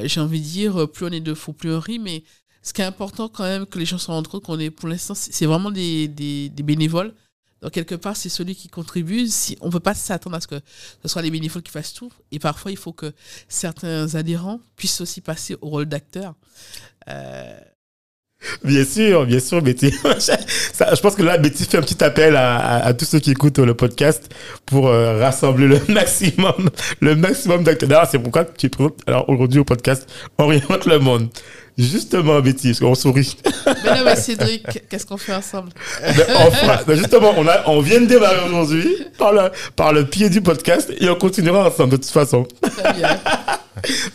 J'ai envie de dire, plus on est de faux, plus on rit, mais ce qui est important quand même que les gens se rendent compte qu'on est pour l'instant, c'est vraiment des, des, des, bénévoles. Donc quelque part, c'est celui qui contribue. Si, on ne peut pas s'attendre à ce que ce soit les bénévoles qui fassent tout. Et parfois, il faut que certains adhérents puissent aussi passer au rôle d'acteur. Euh, Bien sûr, bien sûr, Betty. je pense que là, Betty fait un petit appel à, tous ceux qui écoutent le podcast pour euh, rassembler le maximum, le maximum d'acteurs. C'est pourquoi tu alors aujourd'hui au podcast Oriente le monde. Justement, Betty, parce qu'on sourit. Mais non, mais Cédric, qu'est-ce qu'on fait ensemble? Enfin, Justement, on, a, on vient de démarrer aujourd'hui par le, par le pied du podcast et on continuera ensemble de toute façon. Très bien.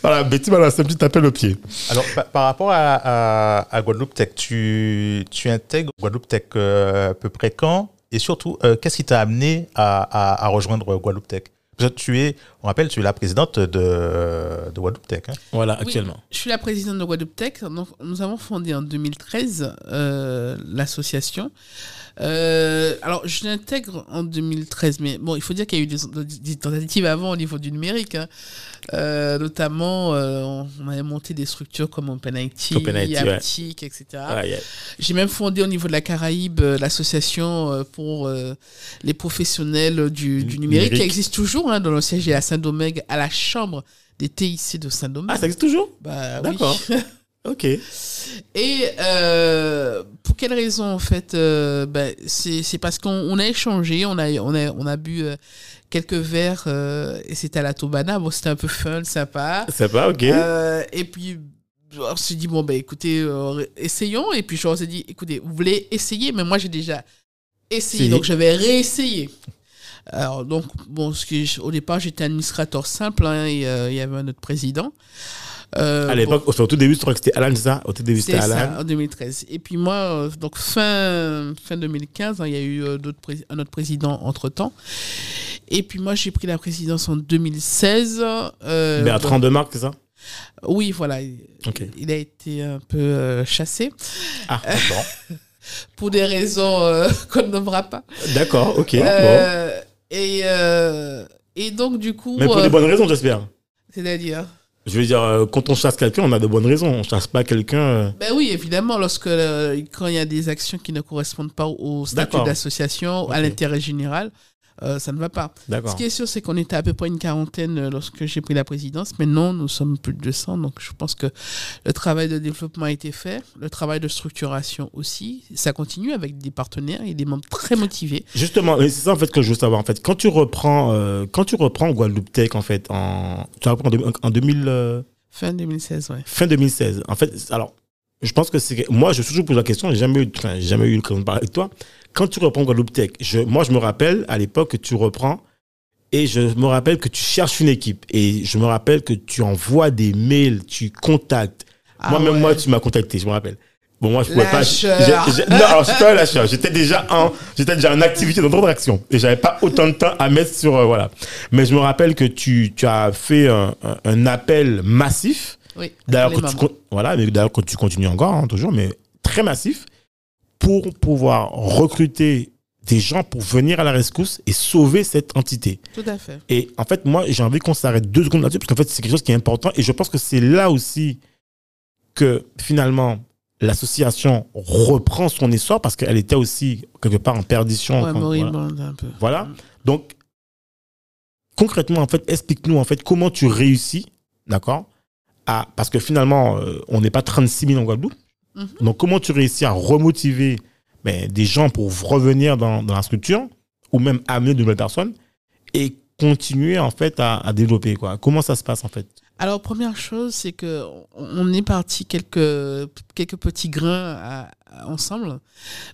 voilà, Betty m'a lancé un petit appel au pied. Alors, par, rapport à, à, Guadeloupe Tech, tu, tu intègres Guadeloupe Tech euh, à peu près quand? Et surtout, euh, qu'est-ce qui t'a amené à, à, rejoindre Guadeloupe Tech? Tu es, on rappelle, tu es la présidente de, de Tech. Hein. Voilà, actuellement. je suis la présidente de Guadeloupe Tech. Donc, nous avons fondé en 2013 euh, l'association. Euh, alors, je l'intègre en 2013, mais bon, il faut dire qu'il y a eu des, tentatives avant au niveau du numérique. Hein. Euh, notamment, euh, on avait monté des structures comme OpenIT, Aptic, etc. J'ai même fondé au niveau de la Caraïbe l'association pour les professionnels du, numérique, qui existe toujours hein, dans le siège à Saint-Domingue, à la chambre des TIC de Saint-Domingue. Ah, ça existe toujours? Bah, D'accord. Ok. Et euh, pour quelle raison en fait euh, ben, C'est parce qu'on a échangé, on a, on a, on a bu euh, quelques verres et c'était à la Tobana. Bon, c'était un peu fun, sympa. Sympa, ok. et puis on s'est dit bon ben écoutez, essayons. Et puis je s'est dit écoutez, vous voulez essayer, mais moi j'ai déjà essayé, donc je vais réessayer. Alors donc bon, ce au départ j'étais administrateur simple hein, et il y avait un autre président. Euh, à l'époque, au tout début, je crois que c'était Alan, ça Au tout début, c'était Alan. Ça, en 2013. Et puis moi, euh, donc fin, fin 2015, hein, il y a eu euh, un autre président entre-temps. Et puis moi, j'ai pris la présidence en 2016. Euh, Bertrand de Demarque, c'est ça? Oui, voilà. Il a été un peu chassé. Ah, bon. pour des raisons qu'on ne nommera pas. D'accord, ok. et, et donc, du coup... Mais pour des bonnes raisons, j'espère. C'est-à-dire je veux dire, euh, quand on chasse quelqu'un, on a de bonnes raisons. On chasse pas quelqu'un. Euh. Ben oui, évidemment, lorsque euh, quand il y a des actions qui ne correspondent pas au statut d'association, à l'intérêt général, euh, ça ne va pas. Ce qui est sûr, c'est qu'on était à peu près une quarantaine euh, lorsque j'ai pris la présidence. Maintenant, nous sommes plus de 200. Donc, je pense que le travail de développement a été fait. Le travail de structuration aussi. Ça continue avec des partenaires et des membres très motivés. Justement, c'est ça en fait que je veux savoir. En fait, quand tu reprends, euh, quand tu reprends Guadeloupe Tech, en fait, en, tu en, en 2000. Fin 2016, ouais. Fin 2016. En fait, alors, je pense que c'est. Moi, je suis toujours posé la question. J'ai jamais eu, jamais eu le de parler avec toi quand tu reprends Guadeloupe Tech, je, moi, je me rappelle à l'époque que tu reprends et je me rappelle que tu cherches une équipe et je me rappelle que tu envoies des mails, tu contactes. Ah moi, tu m'as contacté, je me rappelle. Bon, moi, je pouvais pas. non, alors, je suis pas lâcheur. J'étais déjà en, j'étais déjà en activité, dans d'autres actions. Et j'avais pas autant de temps à mettre sur, euh, voilà. Mais je me rappelle que tu, tu as fait un, un, appel massif. Oui. D'ailleurs, voilà, mais d'ailleurs, quand tu continues encore, hein, toujours, mais très massif pour pouvoir recruter des gens pour venir à la rescousse et sauver cette entité. Tout à fait. Et en fait, moi, j'ai envie qu'on s'arrête deux secondes là-dessus, parce qu'en fait, c'est quelque chose qui est important. Et je pense que c'est là aussi que finalement, l'association reprend son essor, parce qu'elle était aussi quelque part en perdition. Ouais, voilà. un peu. Voilà. Donc, concrètement, en fait, explique-nous en fait comment tu réussis, d'accord Parce que finalement, euh, on n'est pas 36 000 en Guadeloupe. Mhm. Donc, comment tu réussis à remotiver ben, des gens pour revenir dans, dans, la structure ou même amener de nouvelles personnes et continuer en fait à, à développer quoi? Comment ça se passe en fait? Alors, première chose, c'est que on est parti quelques, quelques petits grains ensemble,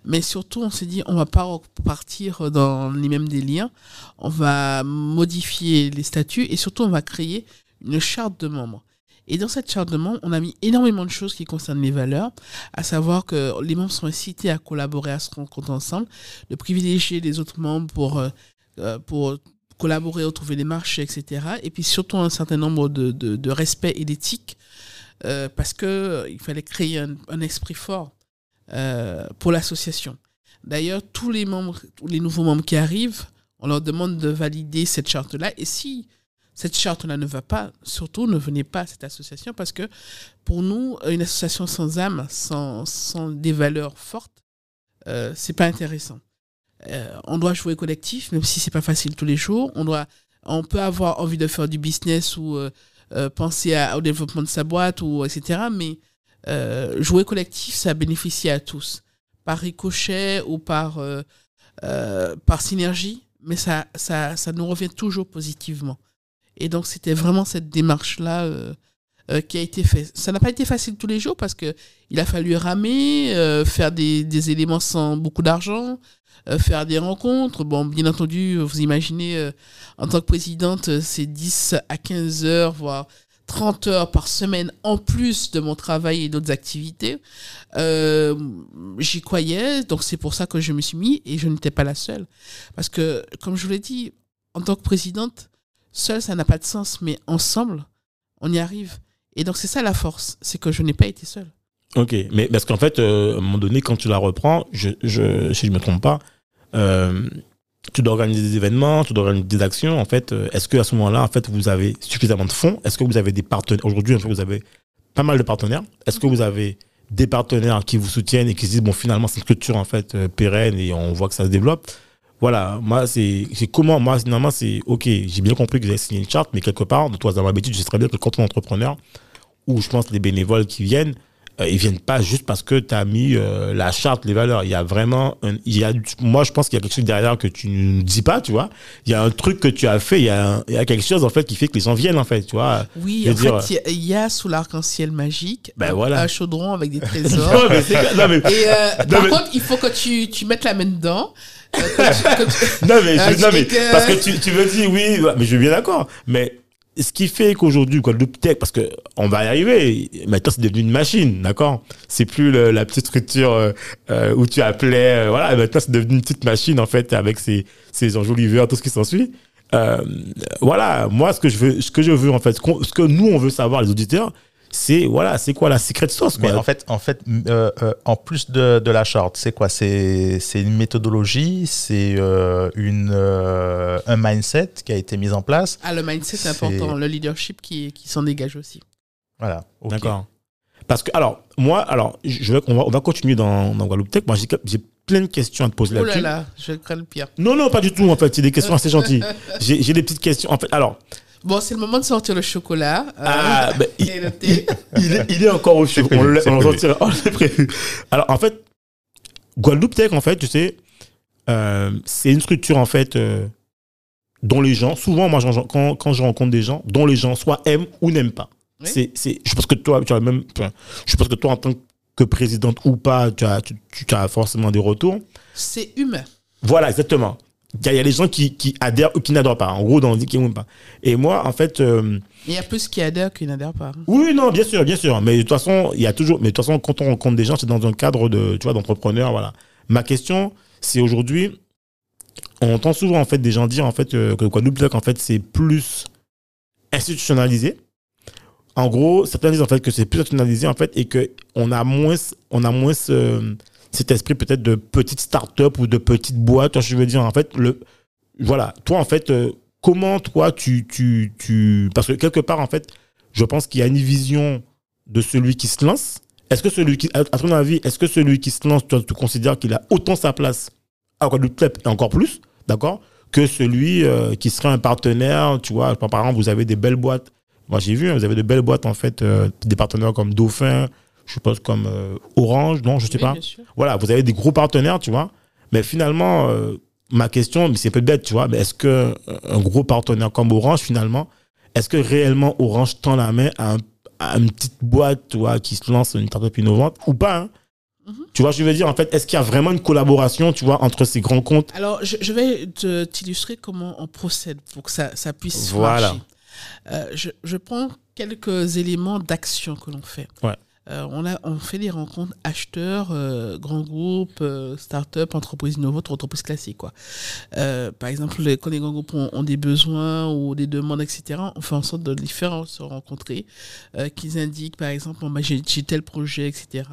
mais surtout, on s'est dit, on va pas repartir dans les mêmes délires, on va modifier les statuts et surtout, on va créer une charte de membres. Et dans cette charte de membres, on a mis énormément de choses qui concernent les valeurs, à savoir que les membres sont incités à collaborer, à se rencontrer ensemble, de privilégier les autres membres pour, euh, euh, pour collaborer, retrouver les marchés, etc. Et puis surtout un certain nombre de, de, respect et d'éthique, euh, parce que il fallait créer un, esprit fort pour l'association. D'ailleurs, tous les membres, tous les nouveaux membres qui arrivent, on leur demande de valider cette charte-là. Et si cette charte-là ne va pas, surtout ne venez pas à cette association parce que pour nous, une association sans âme, sans, des valeurs fortes, euh, c'est pas intéressant. Euh, on doit jouer collectif, même si c'est pas facile tous les jours. On doit, on peut avoir envie de faire du business ou euh, euh, penser au développement de sa boîte ou etc. Mais jouer collectif, ça bénéficie à tous, par ricochet ou par par synergie, mais ça, ça, ça nous revient toujours positivement. Et donc, c'était vraiment cette démarche-là euh, euh, qui a été faite. Ça n'a pas été facile tous les jours parce que il a fallu ramer, euh, faire des, des, éléments sans beaucoup d'argent, faire des rencontres. Bon, bien entendu, vous imaginez, en tant que présidente, c'est 10 à 15 heures, voire 30 heures par semaine en plus de mon travail et d'autres activités. J'y croyais, donc c'est pour ça que je me suis mis et je n'étais pas la seule. Parce que, comme je vous l'ai dit, en tant que présidente, Seul, ça n'a pas de sens, mais ensemble, on y arrive. Et donc, c'est ça la force, c'est que je n'ai pas été seul. Ok, mais parce qu'en fait, euh, à un moment donné, quand tu la reprends, je, je, si je ne me trompe pas, euh, tu dois organiser des événements, tu dois organiser des actions. En fait, euh, est-ce qu'à ce, moment-là, en fait, vous avez suffisamment de fonds? Est-ce que vous avez des partenaires? Aujourd'hui, vous avez pas mal de partenaires. Est-ce que vous avez des partenaires qui vous soutiennent et qui se disent, bon, finalement, cette structure, en fait, pérenne et on voit que ça se développe? Voilà, moi, c'est comment, moi, finalement, c'est OK, j'ai bien compris que vous avez signé une charte, mais quelque part, de toi, dans l'habitude, je sais très bien que quand on est entrepreneur, ou je pense les bénévoles qui viennent, euh, ils viennent pas juste parce que tu as mis euh, la charte, les valeurs. Il y a vraiment, il y a, moi, je pense qu'il y a quelque chose derrière que tu ne dis pas, tu vois. Il y a un truc que tu as fait, il y a, il y a quelque chose, en fait, qui fait que les gens viennent, en fait, tu vois. Oui, en fait, il y, a sous l'arc-en-ciel magique ben voilà. un chaudron avec des trésors. non, mais non, mais, Et euh, par contre, il faut que tu, tu mettes la main dedans. Euh, non, mais, non, mais parce que tu, tu me dis oui, mais je suis bien d'accord. Mais ce qui fait qu'aujourd'hui, quoi, le tech, parce que on va y arriver, maintenant c'est devenu une machine, d'accord? C'est plus la petite structure euh, euh, où tu appelais, voilà, maintenant c'est devenu une petite machine en fait avec ses, ses enjoliveurs, tout ce qui s'ensuit. Euh, voilà, moi ce que je veux, ce que je veux en fait, ce que nous on veut savoir les auditeurs, c'est voilà, c'est quoi la secret sauce quoi? Mais en fait, en fait, euh, euh, en plus de, de la charte, c'est quoi? C'est c'est une méthodologie, c'est euh, une un mindset qui a été mis en place. Ah, le mindset c'est important, le leadership qui qui s'en dégage aussi. Voilà. D'accord. Parce que alors moi alors je vais on va on va continuer dans dans Guadeloupe Tech. Moi j'ai plein de questions à te poser là-dessus. Oh là là, je crains le pire. Non non pas du tout en fait, c'est des questions assez gentilles. J'ai j'ai des petites questions en fait. Alors Bon, c'est le moment de sortir le chocolat. Euh, ah, ben, il, est, encore au chaud. On le sortira. prévu. Alors, en fait, Guadeloupe Tech, en fait, tu sais, euh, c'est une structure, en fait, euh, dont les gens, souvent, moi, quand, quand je rencontre des gens, dont les gens soit aiment ou n'aiment pas. C'est, je pense que toi, tu as même, je pense que toi, en tant que présidente ou pas, tu as, tu, tu as forcément des retours. C'est humain. Voilà, exactement. Il y, a les gens qui, qui adhèrent ou qui n'adhèrent pas. En gros, dans dit qui n'aiment pas. Et moi, en fait. Euh, il y a plus qui adhèrent qui n'adhèrent pas. Oui, non, bien sûr, bien sûr. Mais de toute façon, il y a toujours. Mais de toute façon, quand on rencontre des gens, c'est dans un cadre de, tu vois, d'entrepreneur, voilà. Ma question, c'est aujourd'hui, on entend souvent en fait des gens dire en fait euh, que le Quadruple en fait c'est plus institutionnalisé. En gros, certains disent en fait que c'est plus institutionnalisé en fait et que on a moins, on a moins euh, cet esprit peut-être de petite start-up ou de petite boîte. je veux dire, en fait, le, voilà, toi, en fait, euh, comment toi, tu, tu, tu, parce que quelque part, en fait, je pense qu'il y a une vision de celui qui se lance. Est-ce que celui qui, à ton avis, est-ce que celui qui se lance, tu considères qu'il a autant sa place à Guadeloupe et encore plus, d'accord, que celui euh, qui serait un partenaire, tu vois, par exemple, vous avez des belles boîtes. Moi, j'ai vu, hein, vous avez de belles boîtes, en fait, euh, des partenaires comme Dauphin, je suppose comme euh, Orange, non, je sais pas. Voilà, vous avez des gros partenaires, tu vois. Mais finalement, euh, ma question, c'est peut-être bête, tu vois, mais est-ce que euh, un gros partenaire comme Orange, finalement, est-ce que réellement Orange tend la main à, une petite boîte toi, qui se lance une startup innovante ou pas hein? mhm. Tu vois, je veux dire, en fait, est-ce qu'il y a vraiment une collaboration, tu vois, entre ces grands comptes? Alors, je, vais t'illustrer comment on procède pour que ça, ça puisse voilà. marcher. Euh, je, je, prends quelques éléments d'action que l'on fait. Ouais. Euh, on, a, on fait des rencontres acheteurs, euh, grands groupes, euh, start-up, entreprises innovantes, entreprises classiques. Quoi. par exemple, quand les grands groupes ont, des besoins ou des demandes, etc., on fait en sorte de les faire se rencontrer, qu'ils indiquent, par exemple, bah, j'ai tel projet, etc.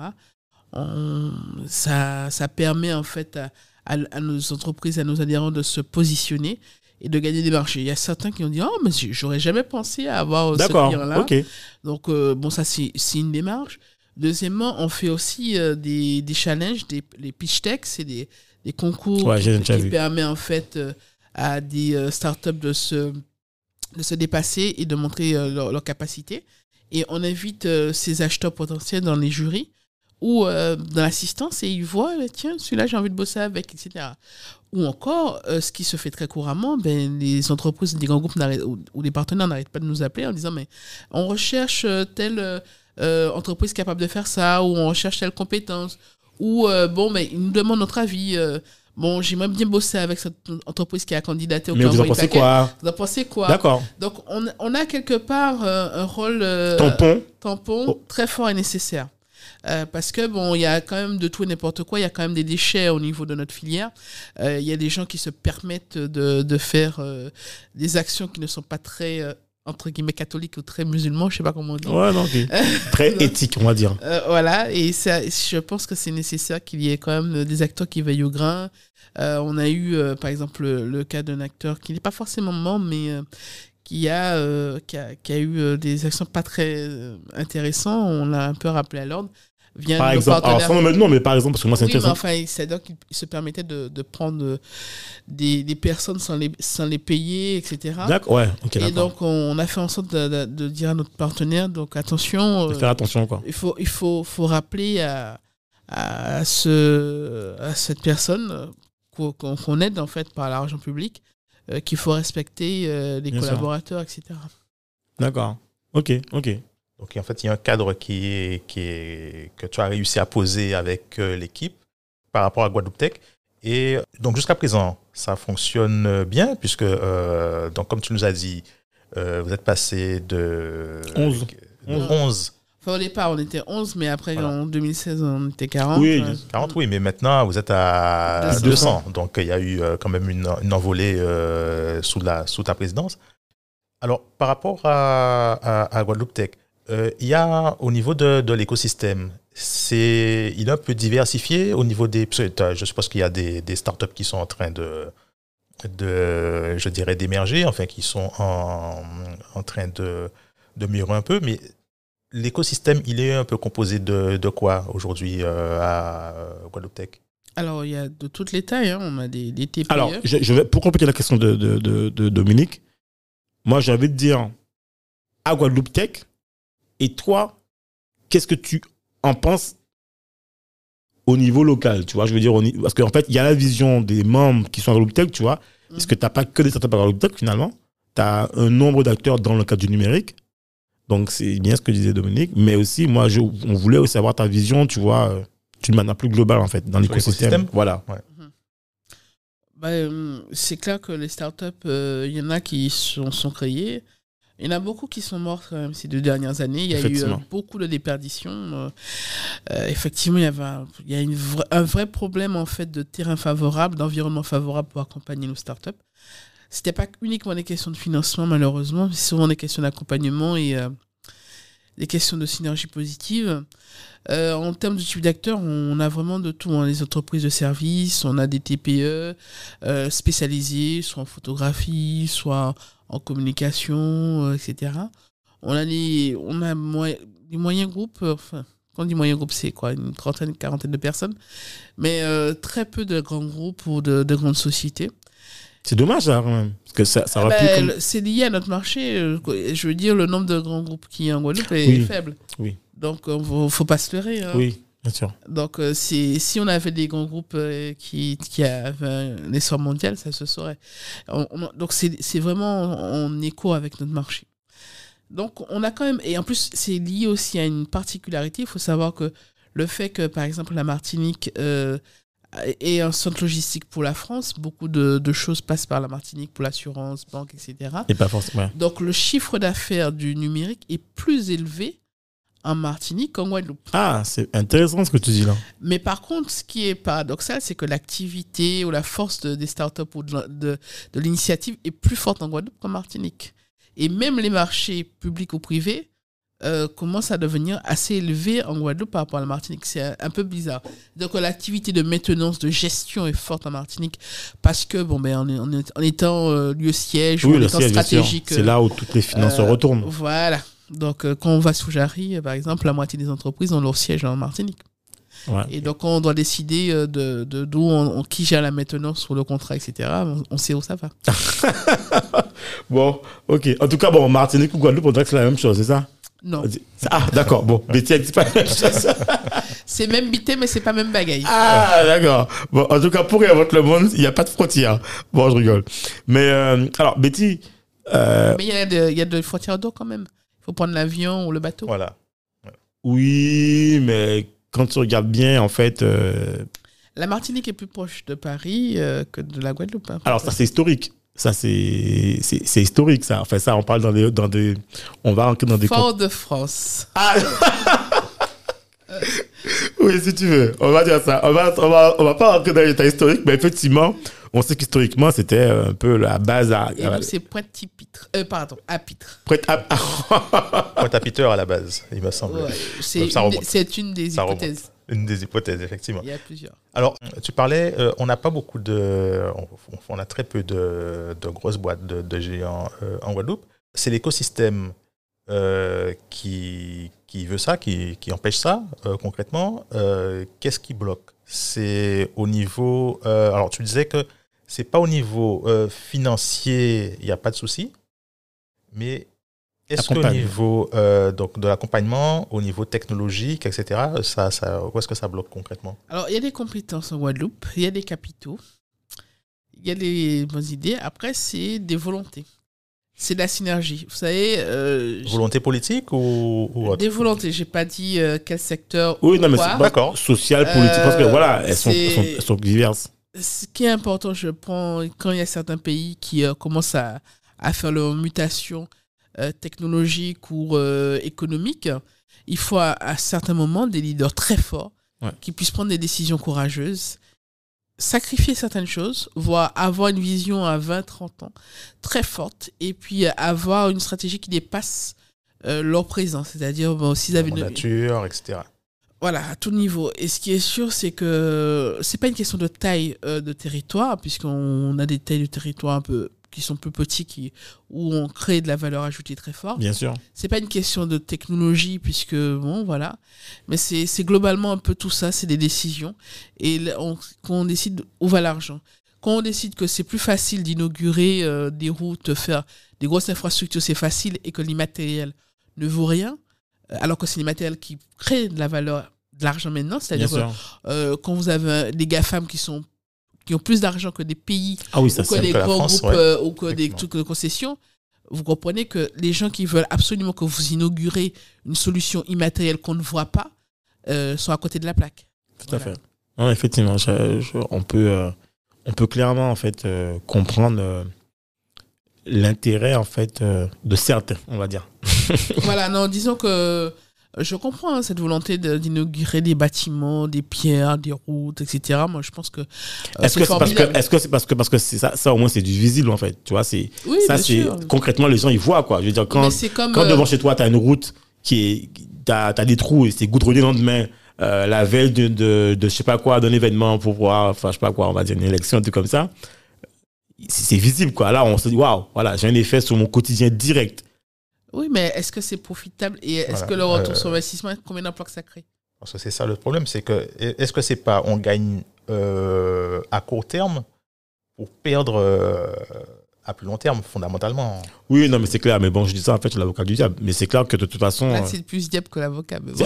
ça, ça permet en fait à, nos entreprises, à nos adhérents de se positionner et de gagner des marchés. Il y a certains qui ont dit Oh, mais j'aurais jamais pensé à avoir ce client-là. Donc, euh, bon, ça, c'est une démarche. Deuxièmement, on fait aussi euh, des, des, challenges, des, les pitch techs, c'est des, des, concours qui, qui permettent en fait euh, à des startups de se, de se dépasser et de montrer leur, leur, capacité. Et on invite ces acheteurs potentiels dans les jurys ou dans l'assistance et ils voient, tiens, celui-là, j'ai envie de bosser avec, etc. Ou encore, euh, ce qui se fait très couramment, ben, les entreprises, les grands groupes ou, ou, les partenaires n'arrêtent pas de nous appeler en disant mais on recherche euh, telle euh, entreprise capable de faire ça, ou on recherche telle compétence, ou bon, mais ils nous demandent notre avis. bon, j'aimerais bien bosser avec cette entreprise qui a candidaté au Mais vous en pensez quoi? Vous en pensez quoi? D'accord. Donc, on, on, a quelque part un rôle tampon, tampon oh. très fort et nécessaire. Euh, parce que bon, il y a quand même de tout et n'importe quoi. Il y a quand même des déchets au niveau de notre filière. Euh, il y a des gens qui se permettent de, de faire euh, des actions qui ne sont pas très entre guillemets catholiques ou très musulmans, je sais pas comment on dit. Ouais, non, très éthique, on va dire. voilà, et ça, je pense que c'est nécessaire qu'il y ait quand même des acteurs qui veillent au grain. on a eu, par exemple, le, cas d'un acteur qui n'est pas forcément membre, mais qui a, qui a, qui a, eu des actions pas très intéressantes. On l'a un peu rappelé à l'ordre par exemple, alors, maintenant, mais par exemple, parce que moi, c'est oui, enfin, c'est-à-dire se permettait de, de prendre des, des, personnes sans les, sans les payer, etc. D'accord, ouais, ok. Et donc, on a fait en sorte de, de, dire à notre partenaire, donc attention. De faire attention, quoi. Il faut, il faut, faut rappeler à, à, ce, à cette personne qu'on aide, en fait, par l'argent public, euh, qu'il faut respecter euh, les collaborateurs, etc. D'accord. Ok, ok. Donc, en fait, il y a un cadre qui est, qui est, que tu as réussi à poser avec euh, l'équipe par rapport à Guadeloupe Tech. Et donc, jusqu'à présent, ça fonctionne bien, puisque, euh, donc, comme tu nous as dit, euh, vous êtes passé de 11. 11. Enfin, au départ, on était 11, mais après, en 2016, on était 40. Oui, 40, oui, mais maintenant, vous êtes à 200. Donc, il y a eu quand même une, une envolée sous, la, sous ta présidence. Alors, par rapport à, à, à Guadeloupe Tech, euh, il y a au niveau de, de l'écosystème, c'est il est un peu diversifié au niveau des. Je suppose qu'il y a des, des, startups qui sont en train de, de je dirais, d'émerger, enfin qui sont en, en train de, de mûrir un peu, mais l'écosystème, il est un peu composé de, de quoi aujourd'hui euh, à Guadeloupe Tech alors, il y a de toutes les tailles. Hein. On a des, des TPE. Alors, je, je, vais, pour compléter la question de, de, de, de Dominique, moi, j'ai envie de dire, à Guadeloupe Tech, et toi, qu'est-ce que tu en penses au niveau local, tu vois, je veux dire, parce qu'en fait, il y a la vision des membres qui sont à tu vois, parce que tu n'as pas que des startups à Guadeloupe finalement, tu as un nombre d'acteurs dans le cadre du numérique, donc c'est bien ce que disait Dominique, mais aussi, moi, je, on voulait aussi avoir ta vision, tu vois, euh, d'une manière plus globale, en fait, dans l'écosystème. Voilà. Mhm. Bah, euh, c'est clair que les startups, euh, il y en a qui sont, sont créées, il y en a beaucoup qui sont morts quand même ces deux dernières années. Il y a eu euh, beaucoup de déperditions. Euh, euh, effectivement, il y avait un, il y a une un vrai problème en fait de terrain favorable, d'environnement favorable pour accompagner nos startups. C'était pas uniquement des questions de financement malheureusement, c'est souvent des questions d'accompagnement et des questions de synergie positive. en termes de type d'acteurs, on a vraiment de tout. Hein. Les entreprises de services, on a des TPE spécialisées, soit en photographie, soit en communication, euh, etc. On a des, on a des moyens groupes, euh, enfin, quand on dit moyens groupes, c'est quoi Une trentaine, une quarantaine de personnes, mais euh, très peu de grands groupes ou de, de grandes sociétés. C'est dommage, là, quand même. Parce que ça, ça ben, C'est lié à notre marché. Je veux dire, le nombre de grands groupes qui y a en Guadeloupe est faible. Oui. Donc, il ne faut pas se leurrer. Hein. Oui. Bien sûr. Donc, si on avait des grands groupes qui, qui avaient un essor mondial, ça se saurait. donc, c'est vraiment en écho avec notre marché. Donc, on a quand même. Et en plus, c'est lié aussi à une particularité. Il faut savoir que le fait que, par exemple, la Martinique euh, est un centre logistique pour la France, beaucoup de, choses passent par la Martinique pour l'assurance, banque, etc. Et pas forcément. Donc, le chiffre d'affaires du numérique est plus élevé en Martinique qu'en Guadeloupe. Ah, c'est intéressant ce que tu dis là. Mais par contre, ce qui est paradoxal, c'est que l'activité ou la force des startups ou de, de, de l'initiative est plus forte en Guadeloupe qu'en Martinique. Et même les marchés publics ou privés euh, commencent à devenir assez élevés en Guadeloupe par rapport à la Martinique. C'est un, peu bizarre. Donc l'activité de maintenance, de gestion est forte en Martinique parce que, bon, ben, en, étant euh, lieu siège ou en étant stratégique. C'est là où toutes les finances se euh, retournent. Voilà. Donc quand on va sous Jarry, par exemple, la moitié des entreprises ont leur siège en Martinique. Et donc, on doit décider de, de d'où on, qui gère la maintenance sur le contrat, etc. On, sait où ça va. bon, ok. En tout cas, bon, Martinique ou Guadeloupe, on dirait que c'est la même chose, c'est ça? Non. Ah, d'accord. Bon, Betty, c'est pas la même chose. c'est même bité, mais c'est pas même bagaille. Ah, d'accord. Bon, en tout cas, pour réinventer le monde, il n'y a pas de frontières. Bon, je rigole. Mais, euh, alors, Betty. Euh, mais il y a de, y a de frontières d'eau quand même. Faut prendre l'avion ou le bateau. Voilà. Oui, mais quand tu regardes bien, en fait. Euh, la Martinique est plus proche de Paris euh, que de la Guadeloupe. Hein, Alors, ça, c'est historique. Ça, c'est historique, ça. Enfin, ça, on parle dans des. Dans des on va rentrer dans des. Fort-de-France. Ah oui, si tu veux. On va dire ça. On va, on va, on va pas rentrer dans les détails historiques, mais effectivement, on sait qu'historiquement, c'était un peu la base à. Et c'est Pointe-à-Pitre. Euh, pardon, à Pitre. Pointe-à-Pitre à la base, il me semble. c'est une, des hypothèses. Une des hypothèses, effectivement. Il y a plusieurs. Alors, tu parlais, euh, on n'a pas beaucoup de. On, a très peu de, de grosses boîtes de, géants euh, en Guadeloupe. C'est l'écosystème qui, qui veut ça, qui, qui empêche ça, concrètement. Qu'est-ce qui bloque? C'est au niveau. alors, tu disais que c'est pas au niveau euh, financier, il n'y a pas de souci, mais est-ce qu'au niveau euh, donc de l'accompagnement, au niveau technologique, etc., ça, ça, où est-ce que ça bloque concrètement? Alors, il y a des compétences en Guadeloupe, il y a des capitaux, il y a des bonnes idées. Après, c'est des volontés. C'est de la synergie. Vous savez. Euh, volonté politique ou, autre Des volontés. J'ai pas dit quel secteur. Oui, non, mais c'est d'accord. Social, politique, parce que voilà, elles sont, elles sont diverses ce qui est important, je prends, quand il y a certains pays qui euh, commencent à, à, faire leur mutation euh, technologique ou euh, économique, il faut à, certains moments des leaders très forts qui puissent prendre des décisions courageuses, sacrifier certaines choses, voire avoir une vision à 20-30 ans très forte, et puis avoir une stratégie qui dépasse leur présent. C'est-à-dire, bon, s'ils avaient une nature, etc. Voilà, à tout niveau. Et ce qui est sûr, c'est que c'est pas une question de taille euh, de territoire, puisqu'on a des tailles de territoire un peu qui sont plus petits, qui, où on crée de la valeur ajoutée très fort. Bien sûr. C'est pas une question de technologie, puisque, bon, voilà. Mais c'est globalement un peu tout ça, c'est des décisions. Et on, quand on décide où va l'argent, quand on décide que c'est plus facile d'inaugurer euh, des routes, faire des grosses infrastructures, c'est facile, et que l'immatériel ne vaut rien, euh, alors que c'est l'immatériel qui crée de la valeur, de l'argent maintenant. C'est-à-dire euh, quand vous avez des GAFAM qui sont qui ont plus d'argent que des pays ah ou que des grands groupes euh, ou que des trucs de concession, vous comprenez que les gens qui veulent absolument que vous inaugurez une solution immatérielle qu'on ne voit pas sont à côté de la plaque. Tout à fait. Non, effectivement, on, peut, on peut clairement en fait comprendre l'intérêt en fait de certains, on va dire. voilà, non, disons que je comprends hein, cette volonté d'inaugurer des bâtiments, des pierres, des routes, etc. Moi, je pense que euh, est-ce que c'est parce que est-ce que c'est parce que parce que ça, ça au moins c'est du visible en fait, tu vois, c'est ça c'est concrètement les gens ils voient quoi. Je veux dire quand quand euh, devant chez toi tu as une route qui est t'as as des trous et c'est goudronné le lendemain. Euh, la veille de, de, de, je sais pas quoi, d'un événement pour voir, enfin, je sais pas quoi, on va dire une élection, un truc comme ça. C'est visible, quoi. Là, on se dit, waouh, voilà, j'ai un effet sur mon quotidien direct. Oui, mais est-ce que c'est profitable et est-ce que le retour euh, sur investissement, combien d'emplois que ça crée? Parce que c'est ça le problème, c'est que est-ce que c'est pas on gagne euh, à court terme pour perdre euh, à plus long terme, fondamentalement? Oui, non, mais c'est clair. Mais bon, je dis ça en fait, je suis l'avocat du diable. Mais c'est clair que de toute façon. Là, c'est plus diable que l'avocat. Bon.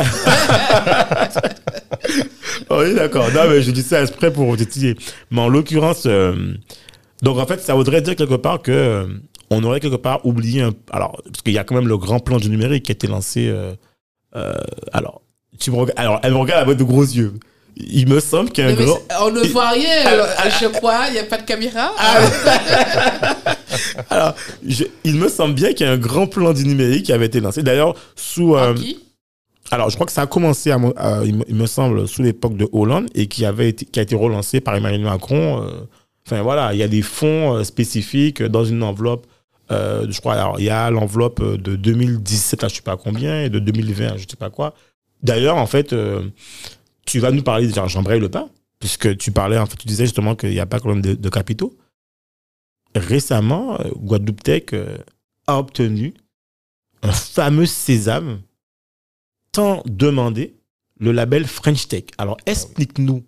oui, d'accord. Non, mais je dis ça exprès pour titiller. Mais en l'occurrence, donc en fait, ça voudrait dire quelque part que on aurait quelque part oublié un, alors parce qu'il y a quand même le grand plan du numérique qui a été lancé euh, euh, alors tu me regardes alors elle me regarde avec de gros yeux. Il me semble qu'il y a un grand on ne voit rien. alors, je crois il n'y a pas de caméra. Ah. alors il me semble bien qu'il y a un grand plan du numérique qui avait été lancé. D'ailleurs sous euh, qui? alors, je crois que ça a commencé, à, il, me semble, sous l'époque de Hollande et qui, avait été, qui a été relancé par Emmanuel Macron. enfin, voilà, il y a des fonds spécifiques dans une enveloppe euh, je crois, alors, il y a l'enveloppe de 2017 à je sais pas combien et de 2020 je sais pas quoi. D'ailleurs, en fait, euh, tu vas nous parler de Jean-Bray Le Pas, puisque tu parlais, tu disais justement qu'il n'y a pas quand de, capitaux. Récemment, euh, Guadeloupe Tech a obtenu un fameux sésame tant demandé, le label French Tech. Alors, explique-nous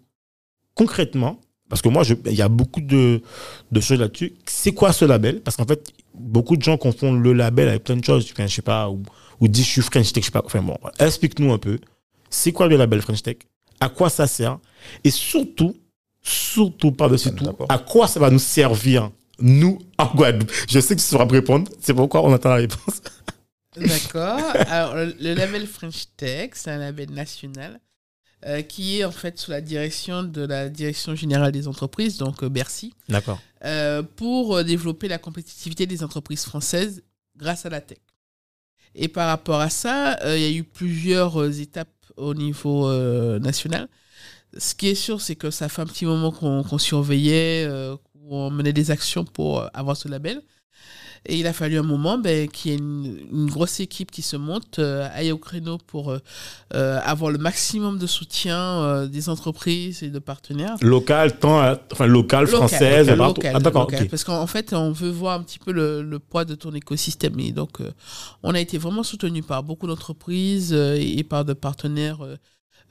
concrètement parce que moi, il y a beaucoup de, de choses là-dessus. C'est quoi ce label? Parce qu'en fait, beaucoup de gens confondent le label avec plein de choses. Enfin, je sais pas, ou, ou disent je suis French Tech, je sais pas. Enfin bon, explique-nous un peu. C'est quoi le label French Tech? À quoi ça sert? Et surtout, surtout par-dessus tout, à quoi ça va nous servir, nous, en Guadeloupe? Je sais que tu sauras me répondre. C'est pourquoi on attend la réponse. D'accord. Alors, le label French Tech, c'est un label national euh, qui est en fait sous la direction de la Direction générale des entreprises, donc euh, Bercy. D'accord. Euh, pour développer la compétitivité des entreprises françaises grâce à la tech. Et par rapport à ça, il y a eu plusieurs étapes au niveau national. Ce qui est sûr, c'est que ça fait un petit moment qu'on surveillait, qu'on menait des actions pour avoir ce label. Et il a fallu un moment ben, qu'il y ait une, grosse équipe qui se monte, euh, aille au créneau pour euh, euh, avoir le maximum de soutien euh, des entreprises et de partenaires. Local, tant, enfin local, française, local, ah, Parce qu'en fait, on veut voir un petit peu le, le poids de ton écosystème. Et donc, on a été vraiment soutenu par beaucoup d'entreprises et par de partenaires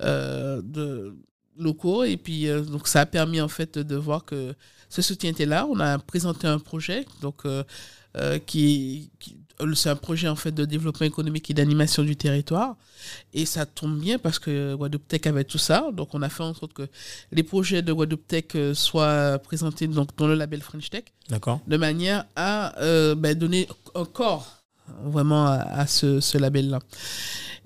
de locaux. Et puis, donc, ça a permis en fait de voir que ce soutien était là. On a présenté un projet. Donc, euh, qui, c'est un projet en fait de développement économique et d'animation du territoire. Et ça tombe bien parce que Guadeloupe Tech avait tout ça. Donc on a fait en sorte que les projets de Guadeloupe Tech euh, soient présentés donc, dans le label French Tech. D'accord. De manière à euh, ben, donner un corps vraiment à, ce, ce label-là.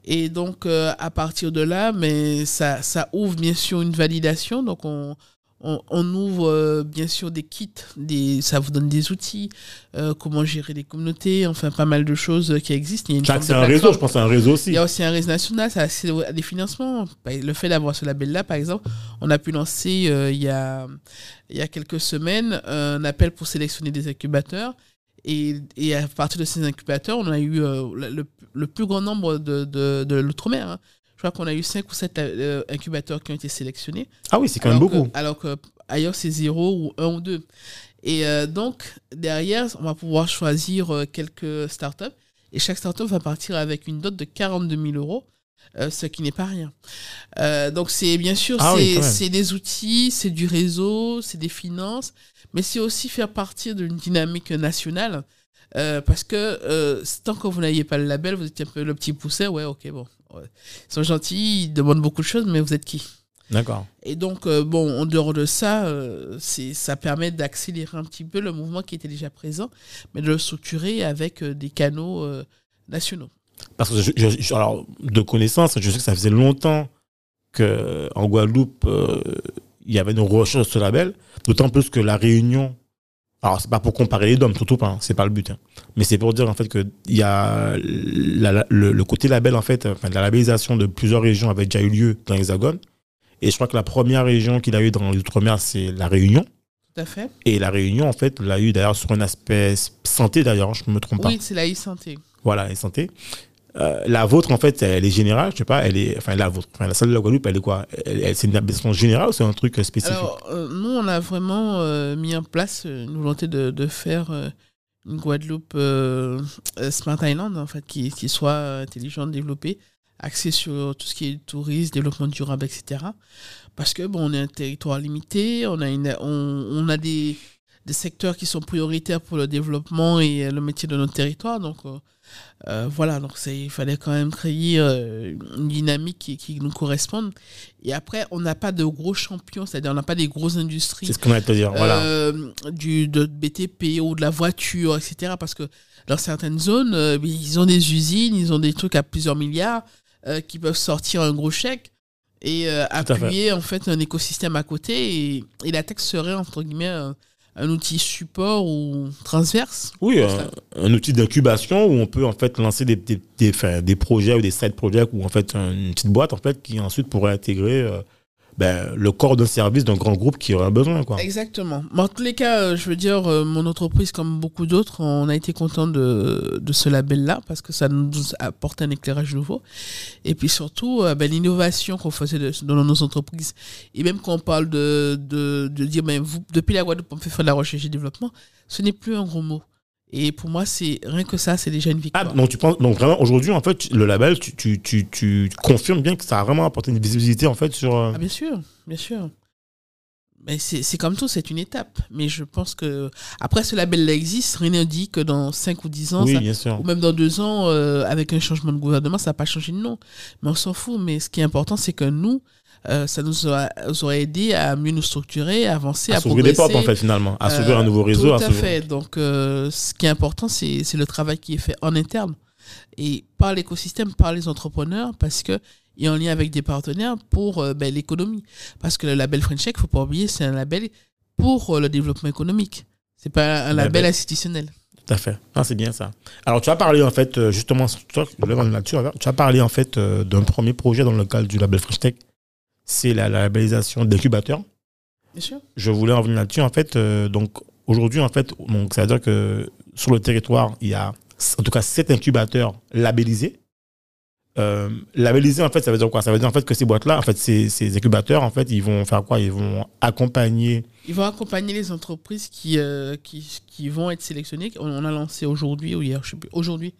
Et donc à partir de là, mais ça, ça ouvre bien sûr une validation. Donc on, on, ouvre euh, bien sûr des kits, des, ça vous donne des outils, euh, comment gérer des communautés, enfin pas mal de choses qui existent. c'est un réseau, je pense, un réseau aussi. Il y a aussi un réseau national, ça a des financements. Le fait d'avoir ce label-là, par exemple, on a pu lancer euh, il, y a, il y a quelques semaines un appel pour sélectionner des incubateurs. Et, et, à partir de ces incubateurs, on a eu le, plus grand nombre de, de, l'outre-mer. Hein crois qu'on a eu 5 ou 7 euh, incubateurs qui ont été sélectionnés. Ah oui, c'est quand même beaucoup. alors que ailleurs, c'est 0 ou 1 ou 2. Et euh, donc, derrière, on va pouvoir choisir euh, quelques startups. Et chaque startup va partir avec une dot de 42 000 euros. ce qui n'est pas rien. donc c'est bien sûr ah c'est des outils, c'est du réseau, c'est des finances, mais c'est aussi faire partir d'une dynamique nationale. parce que tant que vous n'aviez pas le label, vous étiez un peu le petit pousset, ouais, ok, bon, ils sont gentils, ils demandent beaucoup de choses, mais vous êtes qui D'accord. Et donc, euh, bon, en dehors de ça, euh, ça permet d'accélérer un petit peu le mouvement qui était déjà présent, mais de le structurer avec euh, des canaux nationaux. Parce que, je, alors, de connaissance, je sais que ça faisait longtemps qu'en Guadeloupe, il y avait une recherche de ce label, d'autant plus que la Réunion alors, c'est pas pour comparer les DOM, surtout pas, hein, c'est pas le but. Hein. Mais c'est pour dire en fait qu'il y a le, côté label, en fait, enfin, la labellisation de plusieurs régions avait déjà eu lieu dans l'Hexagone. Et je crois que la première région qu'il a eu dans les Outre-mer, c'est la Réunion. Tout à fait. Et la Réunion, en fait, l'a eu d'ailleurs sur un aspect santé, d'ailleurs, je ne me trompe pas. Oui, c'est la e-santé. Voilà, e-santé. Euh, la vôtre, en fait, elle est générale, je sais pas, elle est, enfin, la vôtre, enfin, la salle de la Guadeloupe, elle est quoi? C'est une habitation générale ou c'est un truc spécifique? Alors, euh, nous, on a vraiment euh, mis en place une volonté de, faire une Guadeloupe Smart Island, en fait, qui, soit intelligente, développée, axée sur tout ce qui est tourisme, développement durable, etc. Parce que, bon, on est un territoire limité, on a, une, on a des des secteurs qui sont prioritaires pour le développement et le métier de notre territoire. Donc, euh, voilà, donc il fallait quand même créer euh, une dynamique qui, qui, nous corresponde. Et après, on n'a pas de gros champions, c'est-à-dire on n'a pas des grosses industries. C'est ce qu'on va te dire, voilà. Euh, du, de BTP ou de la voiture, etc. Parce que dans certaines zones, ils ont des usines, ils ont des trucs à plusieurs milliards qui peuvent sortir un gros chèque et appuyer en fait un écosystème à côté. Et, et la tech serait, entre guillemets, un outil support ou transverse Oui, un, outil d'incubation où on peut en fait lancer des, des, des, projets ou des side projects ou en fait une petite boîte en fait qui ensuite pourrait intégrer euh, ben, le corps d'un service d'un grand groupe qui aurait besoin. Quoi. Exactement. en tous les cas, euh, je veux dire, euh, mon entreprise, comme beaucoup d'autres, on a été content de, de ce label-là parce que ça nous apporte un éclairage nouveau. Et puis surtout, euh, ben, l'innovation qu'on faisait dans nos entreprises. Et même quand on parle de, de, de dire, ben, vous, depuis la Guadeloupe, on fait faire de la recherche et développement, ce n'est plus un gros mot. Et pour moi, c'est rien que ça, c'est déjà une victoire. Ah, donc tu penses, donc vraiment aujourd'hui, en fait, le label, tu, tu, tu, tu, confirmes bien que ça a vraiment apporté une visibilité en fait sur. Euh, ah, bien sûr, bien sûr. Mais c'est comme tout, c'est une étape. Mais je pense que après ce label-là existe, rien ne dit que dans 5 ou 10 ans, ou même dans 2 ans, euh, avec un changement de gouvernement, ça n'a pas changé de nom. Mais on s'en fout. Mais ce qui est important, c'est que nous, euh, ça nous, aurait aidé à mieux nous structurer, à avancer, à, à s'ouvrir des portes en fait finalement, à s'ouvrir un nouveau euh, réseau. Tout à, fait. Donc euh, ce qui est important, c'est le travail qui est fait en interne et par l'écosystème, par les entrepreneurs, parce que et en lien avec des partenaires pour ben, l'économie. Parce que le label French Tech, il ne faut pas oublier, c'est un label pour le développement économique. C'est pas un label, institutionnel. Tout à fait. Ah, c'est bien ça. Alors, tu as parlé, en fait, justement, tu as parlé, en fait, d'un premier projet dans le cadre du label French Tech c'est la, labellisation d'incubateurs. Bien sûr. Je voulais en venir là-dessus. En fait, euh, donc aujourd'hui, en fait, donc ça veut dire que sur le territoire, il y a en tout cas sept incubateurs labellisés. Euh, labellisés, en fait, ça veut dire quoi? Ça veut dire en fait que ces boîtes-là, en fait, ces, ces, incubateurs, en fait, ils vont faire quoi? Ils vont accompagner. Ils vont accompagner les entreprises qui, euh, qui, qui, vont être sélectionnées. On, a lancé aujourd'hui ou hier, je sais plus, aujourd'hui,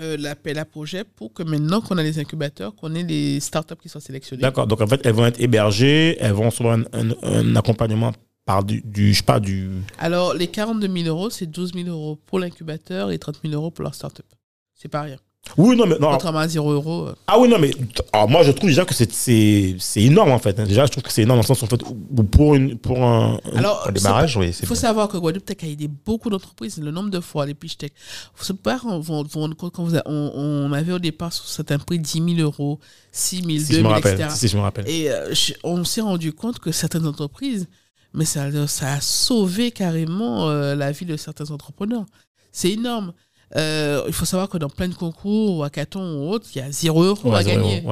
euh, l'appel à projet pour que maintenant qu'on a les incubateurs, qu'on ait les startups qui soient sélectionnées. D'accord, donc en fait, elles vont être hébergées, elles vont recevoir un, accompagnement par du, du, je sais pas, du... Alors, les 42 000 euros, c'est 12 000 euros pour l'incubateur et 30 000 euros pour leur startup. C'est pas rien. Oui, non, mais non. Contrairement à 0 euros. Euh. Ah oui, non, mais alors moi, je trouve déjà que c'est énorme, en fait. Déjà, je trouve que c'est énorme dans le sens, en fait, pour, une, pour un, alors, démarrage, oui. Il faut savoir que Guadeloupe Tech a aidé beaucoup d'entreprises. Le nombre de fois, les pitch tech. Vous pas compte quand vous on, on, avait au départ sur certains prix 10 000 euros, 6 000, si 2 000, etc. Si, je me rappelle. Et euh, on s'est rendu compte que certaines entreprises, mais ça, ça a sauvé carrément euh, la vie de certains entrepreneurs. C'est énorme. Euh, il faut savoir que dans plein de concours, ou hackathon ou autres, il y a 0 euros à gagner.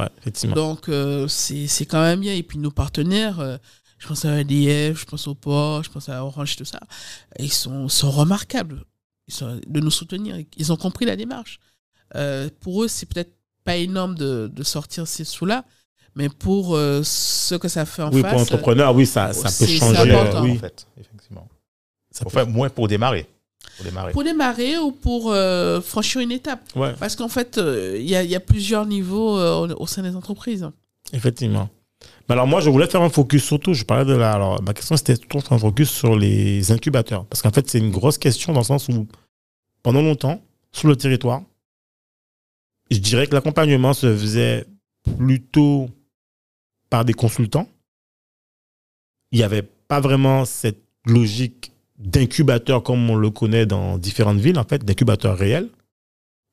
Donc, euh, c'est quand même bien. Et puis, nos partenaires, euh, je pense à ADF, je pense au port, je pense à Orange, tout ça, ils sont, sont remarquables ils sont, de nous soutenir. Ils ont compris la démarche. pour eux, c'est peut-être pas énorme de, de sortir ces sous-là, mais pour ce que ça fait en oui, face. Oui, pour l'entrepreneur, oui, ça, ça peut changer. oui. en fait, effectivement. Ça peut... moins pour démarrer. Pour démarrer. Pour démarrer ou pour euh, franchir une étape. Parce qu'en fait, euh, il y, a, y, a, plusieurs niveaux euh, au sein des entreprises. Effectivement. Mais alors moi, je voulais faire un focus surtout, je parlais de la... Alors, ma question, c'était tout un focus sur les incubateurs. Parce qu'en fait, c'est une grosse question dans le sens où, pendant longtemps, sur le territoire, je dirais que l'accompagnement se faisait plutôt par des consultants. Il n'y avait pas vraiment cette logique d'incubateurs comme on le connaît dans différentes villes, en fait, d'incubateurs réels.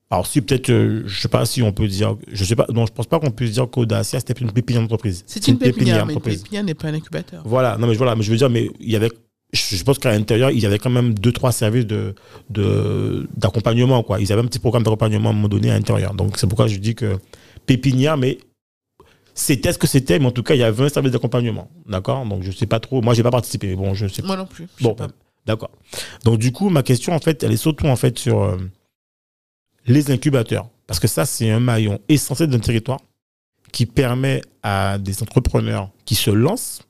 Alors, si peut-être, euh, je sais pas si on peut dire, je sais pas, non, je pense pas qu'on puisse dire qu'Audacia, c'était une pépinière d'entreprise. C'est une, pépinière, mais une pépinière n'est pas un incubateur. Voilà, non, mais voilà, mais je veux dire, mais il y avait, je pense qu'à l'intérieur, il y avait quand même deux, trois services de, de, d'accompagnement, quoi. Ils avaient un petit programme d'accompagnement à un moment donné à l'intérieur. Donc, c'est pourquoi je dis que pépinière, mais c'était ce que c'était, mais en tout cas, il y avait un service d'accompagnement. D'accord? Donc, je sais pas trop. Moi, j'ai pas participé, mais bon, je sais Moi non plus. Bon, D'accord. Donc du coup, ma question en fait, elle est surtout en fait sur euh, les incubateurs, parce que ça c'est un maillon essentiel d'un territoire qui permet à des entrepreneurs qui se lancent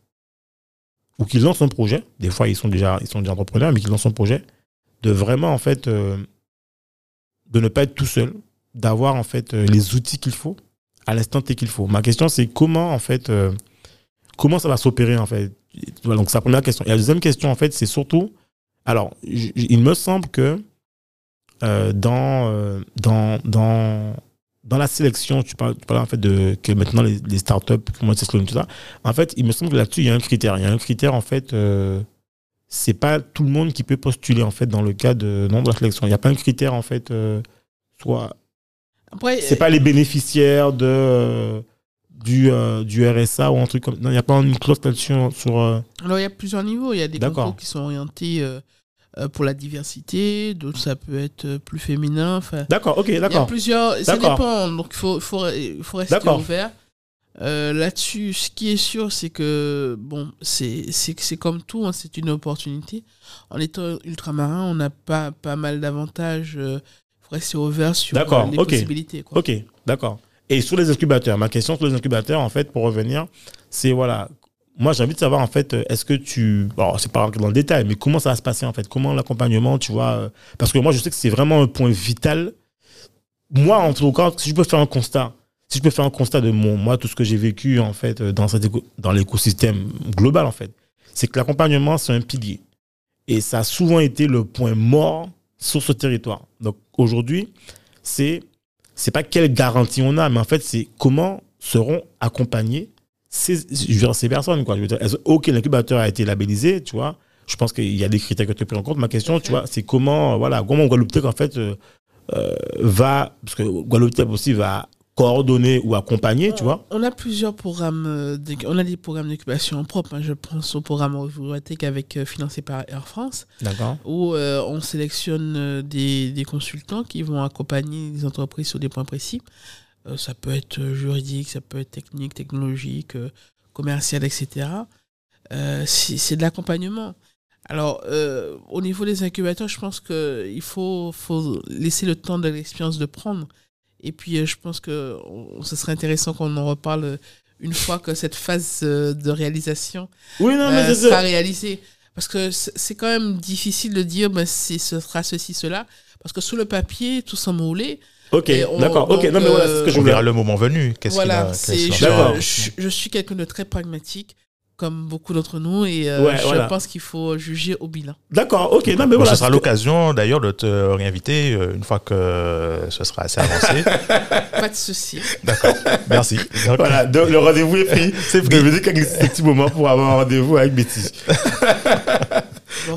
ou qui lancent un projet, des fois ils sont déjà entrepreneurs mais qui lancent un projet, de vraiment en fait euh, de ne pas être tout seul, d'avoir en fait euh, les outils qu'il faut à l'instant T qu'il faut. Ma question c'est comment en fait comment ça va s'opérer en fait? Voilà, donc, c'est la première question. Et la deuxième question, en fait, c'est surtout. Alors, il me semble que euh, dans, euh, dans, dans, dans la sélection, tu parles, tu parles en fait de que maintenant les, les startups, comment tout ça. En fait, il me semble que là-dessus, il y a un critère. Il y a un critère, en fait, euh, c'est pas tout le monde qui peut postuler, en fait, dans le cas de, non, de la sélection. Il n'y a pas un critère, en fait, euh, soit. Après, c'est pas les bénéficiaires de du, du RSA ou un truc comme non il n'y a pas une clause là-dessus sur alors il y a plusieurs niveaux il y a des concours qui sont orientés euh, pour la diversité, d'autres ça peut être euh, plus féminin. D'accord, ok, d'accord. Il y a plusieurs, ça dépend, donc il faut, faut, faut, rester ouvert. Euh, Là-dessus, ce qui est sûr, c'est que bon, c'est comme tout, hein, c'est une opportunité. En étant ultramarin, on n'a pas, pas mal d'avantages. Il euh, faut rester ouvert sur les possibilités. Quoi. Ok, d'accord. Et sur les incubateurs, ma question sur les incubateurs, en fait, pour revenir, c'est voilà, moi, j'ai envie de savoir, en fait, euh, est-ce que tu. Alors, c'est pas dans le détail, mais comment ça va se passer, en fait? Comment l'accompagnement, tu vois euh, Parce que moi, je sais que c'est vraiment un point vital. Moi, en tout cas, si je peux faire un constat, si je peux faire un constat de mon, moi, tout ce que j'ai vécu, en fait, euh, dans, cette dans l'écosystème global, en fait, c'est que l'accompagnement, c'est un pilier. Et ça a souvent été le point mort sur ce territoire. Donc, aujourd'hui, c'est. C'est pas quelle garantie on a, mais en fait, c'est comment seront accompagnés ces, ces personnes, quoi. Je veux dire, ok, l'incubateur a été labellisé, tu vois? Je pense qu'il y a des critères que tu as pris en compte. Ma question, tu vois, c'est comment, voilà, comment Guadeloupe Tech, en fait, euh, euh, va, parce que Guadeloupe Tech aussi va coordonner ou accompagner, tu vois? On a plusieurs programmes, euh, on a des programmes d'incubation propres. Hein. je pense au programme Tech avec financé par Air France, où on sélectionne des, des, consultants qui vont accompagner les entreprises sur des points précis. Euh, ça peut être euh, juridique, ça peut être technique, technologique, euh, commercial, etc. c'est de l'accompagnement. Alors, au niveau des incubateurs, je pense qu'il faut, faut laisser le temps de l'expérience de prendre. Et puis, je pense que ce serait intéressant qu'on en reparle une fois que cette phase de réalisation oui, non, mais sera réalisée. Parce que c'est quand même difficile de dire ben, ce sera ceci, cela. Parce que sur le papier, tout s'enrouler, Ok, d'accord. Ok, non mais voilà, c'est ce que je On verra le moment venu. Voilà, je, je, suis quelqu'un de très pragmatique comme beaucoup d'entre nous, et euh, je pense qu'il faut juger au bilan. D'accord, ok. Non, mais voilà, ce sera l'occasion d'ailleurs de te réinviter euh, une fois que ce sera assez avancé. Pas de souci. D'accord, merci. Voilà, donc, le rendez-vous est pris. C'est venu quelques petit moment pour avoir un rendez-vous avec Betty.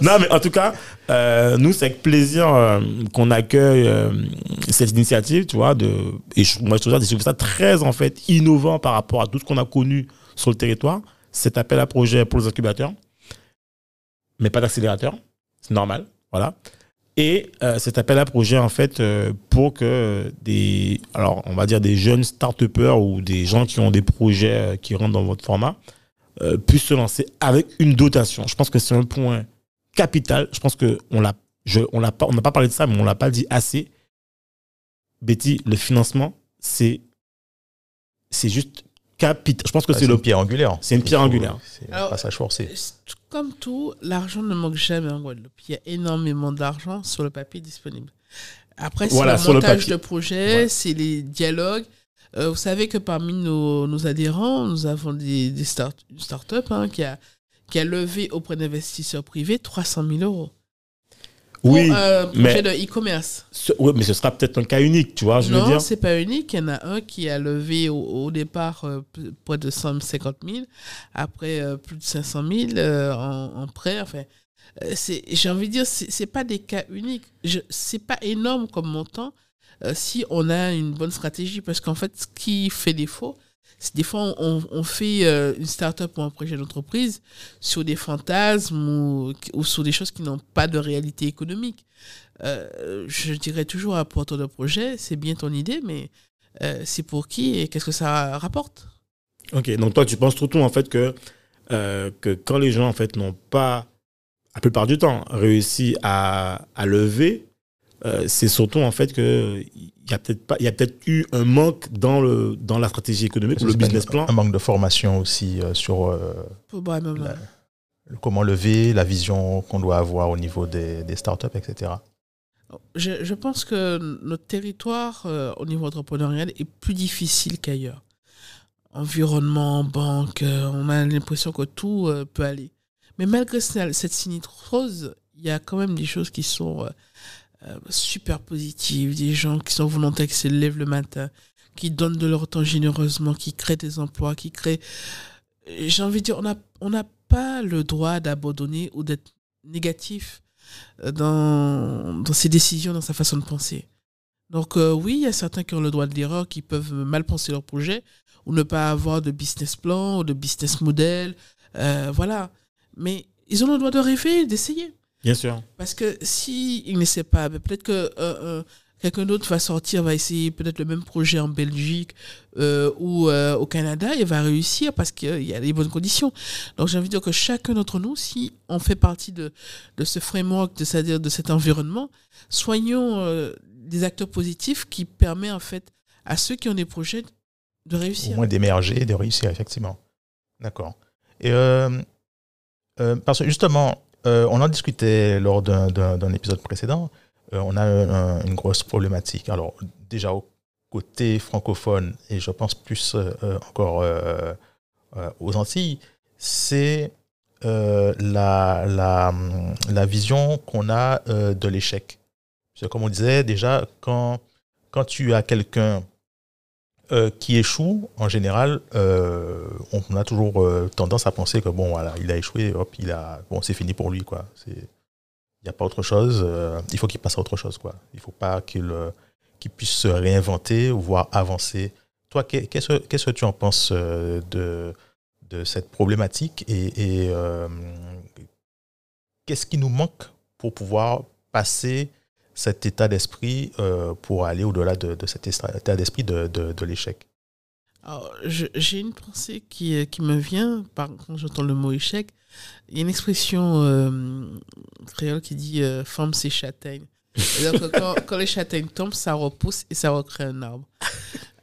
non, mais en tout cas, euh, nous, c'est avec plaisir qu'on accueille cette initiative, tu vois. De, et moi, je trouve ça très, en fait, innovant par rapport à tout ce qu'on a connu sur le territoire cet appel à projet pour les incubateurs, mais pas d'accélérateur. C'est normal. Voilà. Et euh, cet appel à projet, en fait, euh, pour que des, alors, on va dire des jeunes start ou des gens qui ont des projets euh, qui rentrent dans votre format puissent se lancer avec une dotation. Je pense que c'est un point capital. Je pense qu'on l'a, on l'a pas, on n'a pas parlé de ça, mais on l'a pas dit assez. Betty, le financement, c'est, c'est juste je pense que c'est le pierre angulaire. C'est une pierre angulaire. C'est un passage forcé. Comme tout, l'argent ne manque jamais en Guadeloupe. Il y a énormément d'argent sur le papier disponible. Après, c'est le montage de projet, c'est les dialogues. Euh, vous savez que parmi nos, nos adhérents, nous avons des, des start, une start-up hein, qui, a, qui a levé auprès d'investisseurs privés 300 000 euros oui, un projet de e-commerce. Oui, mais ce sera peut-être un cas unique, tu vois, je non, veux dire. c'est pas unique. Il y en a un qui a levé au, départ euh, près de 150 000, après euh, plus de 500 000 euh, en, en, prêt. Enfin, j'ai envie de dire, c'est pas des cas uniques. C'est pas énorme comme montant si on a une bonne stratégie, parce qu'en fait, ce qui fait défaut, des fois, on, fait euh, une start-up ou un projet d'entreprise sur des fantasmes ou, ou, sur des choses qui n'ont pas de réalité économique. Euh, je dirais toujours à porteur de projet, c'est bien ton idée, mais euh, c'est pour qui et qu'est-ce que ça rapporte? Ok, donc toi, tu penses surtout en fait que, que quand les gens en fait n'ont pas, la plupart du temps, réussi à, à lever, c'est surtout en fait que il y a peut-être pas, il y a peut-être eu un manque dans le dans la stratégie économique, le business plan. Un manque de formation aussi euh, sur euh, comment lever, la vision qu'on doit avoir au niveau des, des startups, etc. Je, je, pense que notre territoire euh, au niveau entrepreneurial est plus difficile qu'ailleurs. environnement, banque, on a l'impression que tout peut aller. Mais malgré cette sinistrose, il y a quand même des choses qui sont super positives, des gens qui sont volontaires, qui se lèvent le matin, qui donnent de leur temps généreusement, qui créent des emplois, qui créent... J'ai envie de dire, on n'a on pas le droit d'abandonner ou d'être négatif euh, dans, dans ses décisions, dans sa façon de penser. Donc euh, oui, il y a certains qui ont le droit de l'erreur, qui peuvent mal penser leur projet ou ne pas avoir de business plan ou de business model. Euh, voilà. Mais ils ont le droit de rêver, d'essayer. Bien sûr. Parce que s'ils si n'essaient pas, ben, peut-être que quelqu'un d'autre va sortir, va essayer peut-être le même projet en Belgique euh, ou euh, au Canada, il va réussir parce qu'il y a les bonnes conditions. Donc j'ai envie de dire que chacun d'entre nous, si on fait partie de, de ce framework, de, c'est-à-dire de cet environnement, soyons euh, des acteurs positifs qui permettent en fait à ceux qui ont des projets de réussir. Au moins d'émerger et de réussir, effectivement. D'accord. Et parce que justement, on en discutait lors d'un épisode précédent. Euh, on a une grosse problématique. Alors, déjà au côté francophone, et je pense plus euh, euh, encore aux Antilles, c'est la, vision qu'on a de l'échec. Comme on disait, déjà, quand, quand tu as quelqu'un qui échoue, en général, on, a toujours tendance à penser que bon, voilà, il a échoué, hop, il a, bon, c'est fini pour lui, quoi. Il n'y a pas autre chose. Euh, il faut qu'il passe à autre chose. Quoi. Il ne faut pas euh, qu'il puisse se réinventer, voire avancer. Toi, qu'est-ce que tu en penses euh, de, de cette problématique et, qu'est-ce qui nous manque pour pouvoir passer cet état d'esprit pour aller au-delà de, cet état d'esprit de, l'échec J'ai une pensée qui, qui me vient par, quand j'entends le mot échec il y a une expression euh, créole qui dit euh, Femme, c'est châtaigne. quand, les châtaignes tombent, ça repousse et ça recrée un arbre.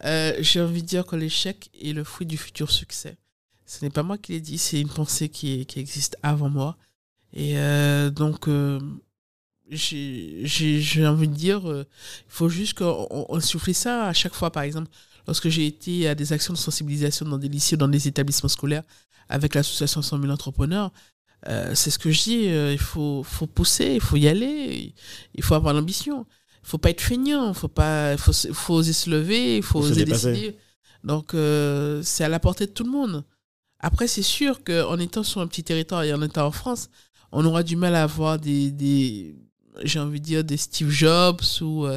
Euh, j'ai envie de dire que l'échec est le fruit du futur succès. Ce n'est pas moi qui l'ai dit, c'est une pensée qui, qui, existe avant moi. Et donc, j'ai envie de dire, il faut juste qu'on on souffle ça à chaque fois. Par exemple, lorsque j'ai été à des actions de sensibilisation dans des lycées, dans des établissements scolaires, avec l'association 100 000 entrepreneurs, euh, c'est ce que je dis, euh, il faut, faut pousser, il faut y aller, il faut avoir l'ambition. Il faut pas être feignant, il faut, pas, faut, faut oser se lever, il faut, oser décider. Donc, euh, c'est à la portée de tout le monde. Après, c'est sûr qu'en étant sur un petit territoire et en étant en France, on aura du mal à avoir des, des j'ai envie de dire, des Steve Jobs ou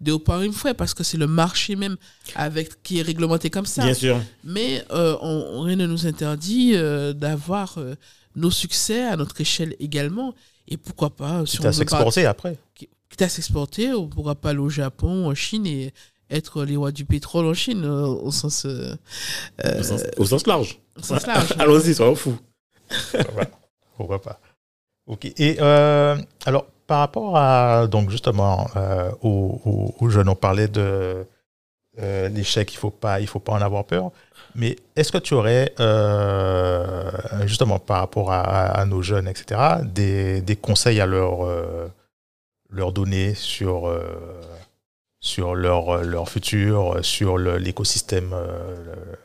de haut par une fois parce que c'est le marché même avec qui est réglementé comme ça. Bien sûr. Mais euh, on, rien ne nous interdit euh, d'avoir euh, nos succès à notre échelle également. Et pourquoi pas Quitte à s'exporter après. Quitte à s'exporter, on pourra pas aller au Japon, en Chine et être les rois du pétrole en Chine au sens, au sens, large. Au sens large. Allons-y, soyons fous. pourquoi pas. Ok. Et alors, par rapport à, donc justement, euh, aux, jeunes, on parlait de euh, l'échec, il ne faut, pas, faut pas en avoir peur. Mais est-ce que tu aurais, euh, justement, par rapport à, nos jeunes, etc., des, conseils à leur, euh, leur donner sur, sur leur, leur futur, sur l'écosystème,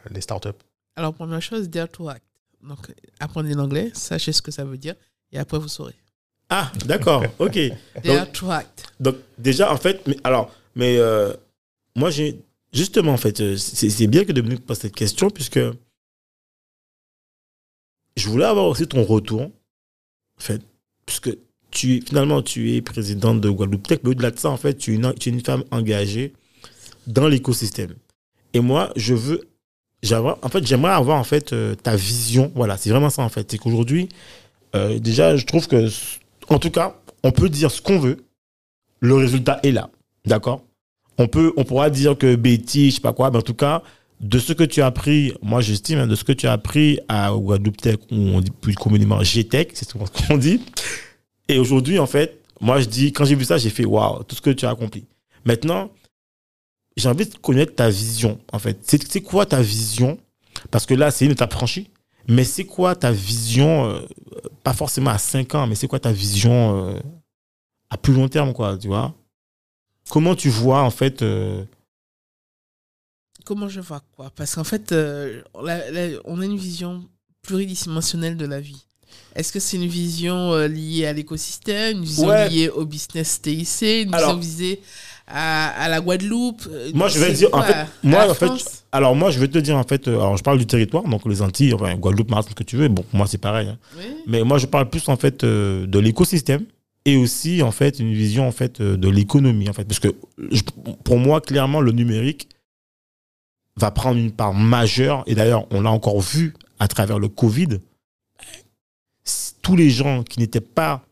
les startups? Alors, première chose, dare to act. Donc, apprenez l'anglais, sachez ce que ça veut dire, et après, vous saurez. Ah, d'accord, ok. donc, déjà, en fait, mais, alors, mais euh, moi, j'ai justement, en fait, euh, c'est bien que Dominique pose cette question, puisque je voulais avoir aussi ton retour, en fait, puisque tu, finalement, tu es présidente de Guadeloupe Tech, mais au-delà de ça, en fait, tu es une, tu es une femme engagée dans l'écosystème. Et moi, je veux, en fait, j'aimerais avoir, en fait, euh, ta vision, voilà, c'est vraiment ça, en fait, c'est qu'aujourd'hui, déjà, je trouve que en tout cas, on peut dire ce qu'on veut. Le résultat est là. D'accord? On, peut, on pourra dire que Betty, je sais pas quoi, mais en tout cas, de ce que tu as appris, moi j'estime, hein, de ce que tu as appris à Guadeloupe Tech, ou on dit plus communément GTech, c'est souvent ce qu'on dit. Et aujourd'hui, en fait, moi je dis, quand j'ai vu ça, j'ai fait waouh, tout ce que tu as accompli. Maintenant, j'ai envie de connaître ta vision, en fait. C'est quoi ta vision? Parce que là, c'est une étape franchie. Mais c'est quoi ta vision, euh, pas forcément à 5 ans, mais c'est quoi ta vision euh, à plus long terme, quoi, tu vois? Comment tu vois, en fait, euh, comment je vois quoi? Parce qu'en fait, on a une vision pluridimensionnelle de la vie. Est-ce que c'est une vision liée à l'écosystème, une vision liée au business TIC, une vision visée à, la Guadeloupe Moi, je vais dire, en fait, moi, en fait, alors moi, je vais te dire, en fait, alors je parle du territoire, donc les Antilles, enfin, Guadeloupe, Martinique, ce que tu veux, bon, moi, c'est pareil. Hein. Mais moi, je parle plus, en fait, de l'écosystème et aussi, en fait, une vision, en fait, de l'économie, en fait. Parce que, pour moi, clairement, le numérique, va prendre une part majeure. Et d'ailleurs, on l'a encore vu à travers le Covid. Tous les gens qui n'étaient pas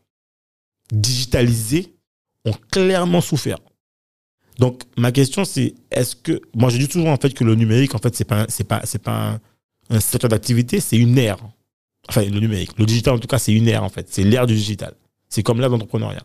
digitalisés ont clairement souffert. Donc, ma question, c'est est-ce que. Moi, je dis toujours en fait que le numérique, en fait, c'est pas, pas, un, secteur d'activité, c'est une ère. Enfin, le numérique. Le digital, en tout cas, c'est une ère, en fait. C'est l'ère du digital. C'est comme l'ère d'entrepreneuriat.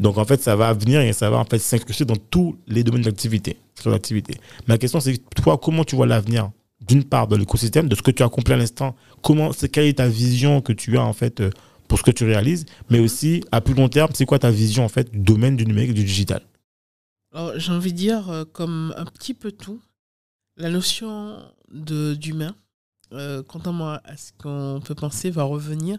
Donc en fait, ça va venir et ça va en fait s'incruster dans tous les domaines d'activité. d'activité. Ma question, c'est toi, comment tu vois l'avenir d'une part de l'écosystème, de ce que tu as accompli à l'instant, comment, c'est quelle est ta vision que tu as en fait euh, pour ce que tu réalises, mais aussi à plus long terme, c'est quoi ta vision en fait du domaine du numérique et du digital? Alors j'ai envie de dire euh, comme un petit peu tout, la notion de d'humain, euh, contrairement à ce qu'on peut penser, va revenir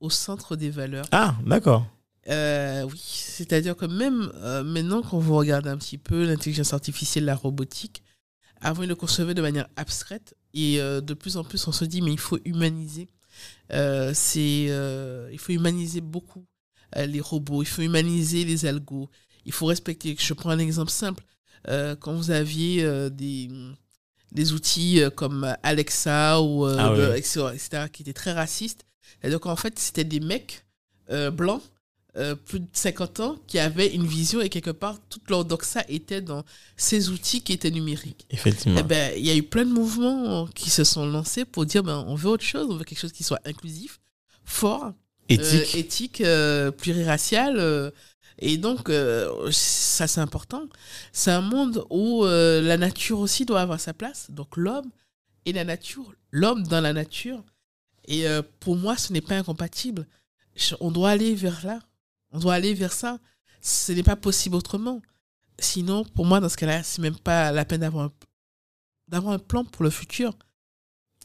au centre des valeurs. Ah, d'accord. Euh, oui, c'est-à-dire que même euh, maintenant, quand vous regardez un petit peu l'intelligence artificielle, la robotique, avant, ils le concevaient de manière abstraite et de plus en plus, on se dit, mais il faut humaniser. c'est, il faut humaniser beaucoup les robots, il faut humaniser les algos, il faut respecter. Je prends un exemple simple. quand vous aviez des, des outils comme Alexa ou ah etc., qui étaient très racistes, c'est-à-dire qu'en fait, c'était des mecs blancs euh, plus de 50 ans qui avaient une vision et quelque part toute leur doxa était dans ces outils qui étaient numériques. Effectivement. Eh ben, il y a eu plein de mouvements qui se sont lancés pour dire ben, on veut autre chose, on veut quelque chose qui soit inclusif, fort, éthique, euh, éthique euh, pluriracial. Et donc, ça c'est important. C'est un monde où la nature aussi doit avoir sa place. Donc l'homme et la nature, l'homme dans la nature. Et pour moi, ce n'est pas incompatible. On doit aller vers là. On doit aller vers ça. Ce n'est pas possible autrement. Sinon, pour moi, dans ce cas-là, c'est même pas la peine d'avoir un, d'avoir un plan pour le futur.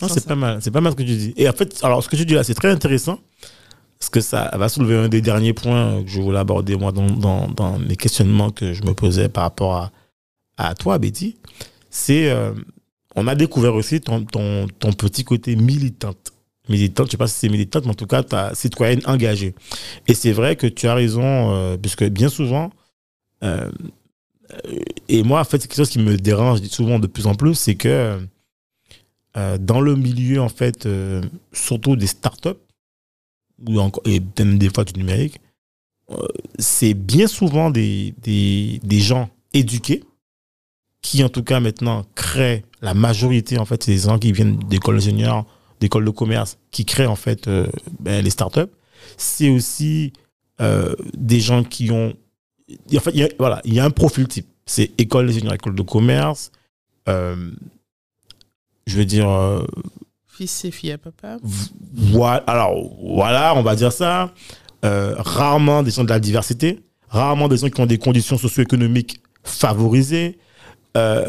Non, c'est pas mal. C'est pas mal ce que tu dis. Et en fait, alors, ce que tu dis là, c'est très intéressant. Parce que ça va soulever un des derniers points que je voulais aborder, moi, dans, dans, dans mes questionnements que je me posais par rapport à, à toi, Betty. C'est, euh, on a découvert aussi ton, ton, ton petit côté militante militante, je sais pas si c'est militante, mais en tout cas, ta citoyenne engagée. Et c'est vrai que tu as raison, euh, puisque bien souvent, euh, et moi, en fait, c'est quelque chose qui me dérange souvent de plus en plus, c'est que euh, dans le milieu, en fait, surtout des startups, encore, et même des fois du numérique, c'est bien souvent des, gens éduqués qui, en tout cas, maintenant, créent la majorité, en fait, c'est des gens qui viennent d'écoles d'ingénieurs, d'écoles de commerce qui créent en fait euh, ben, les startups. C'est aussi euh, des gens qui ont. En fait, il y a, voilà, il y a un profil type. C'est école d'ingénieur, école de commerce. Euh, je veux dire. Fils et fille à papa. Voilà, alors, voilà, on va dire ça. rarement des gens de la diversité. Rarement des gens qui ont des conditions socio-économiques favorisées. Euh,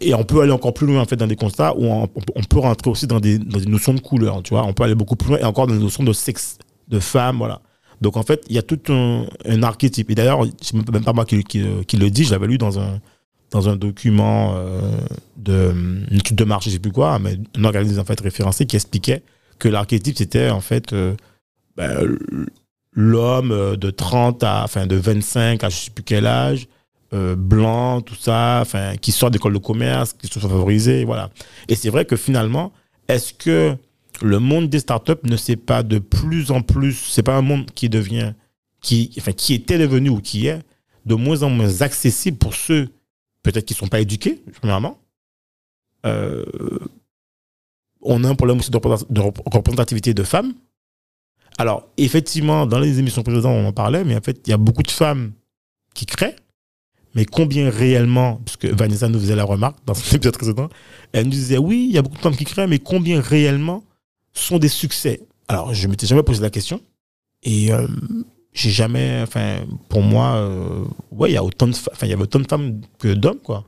et on peut aller encore plus loin en fait dans des constats où on, peut rentrer aussi dans des, notions de couleur, tu vois. On peut aller beaucoup plus loin et encore dans des notions de sexe, de femme, voilà. Donc en fait, il y a tout un, archétype. Et d'ailleurs, c'est même pas moi qui, qui, qui le dit, je l'avais lu dans un, dans un document euh, de marché, je sais plus quoi, mais un organisme en fait référencé qui expliquait que l'archétype c'était en fait euh, ben, l'homme de 30 à enfin de 25 à je sais plus quel âge euh, blancs, tout ça, enfin, qui sortent d'école de commerce, qui sont favorisés, voilà. Et c'est vrai que finalement, est-ce que le monde des startups ne s'est pas de plus en plus, c'est pas un monde qui devient, qui, enfin, qui était devenu ou qui est de moins en moins accessible pour ceux, peut-être qui ne sont pas éduqués, premièrement. Euh, on a un problème aussi de représentativité de femmes. Alors, effectivement, dans les émissions précédentes, on en parlait, mais en fait, il y a beaucoup de femmes qui créent, mais combien réellement, puisque Vanessa nous faisait la remarque dans son épisode précédent, elle nous disait oui, il y a beaucoup de femmes qui créent, mais combien réellement sont des succès? Alors, je ne m'étais jamais posé la question. Et euh, j'ai jamais, enfin, pour moi, euh, ouais, il y a autant de, enfin, il y avait autant de femmes que d'hommes, quoi.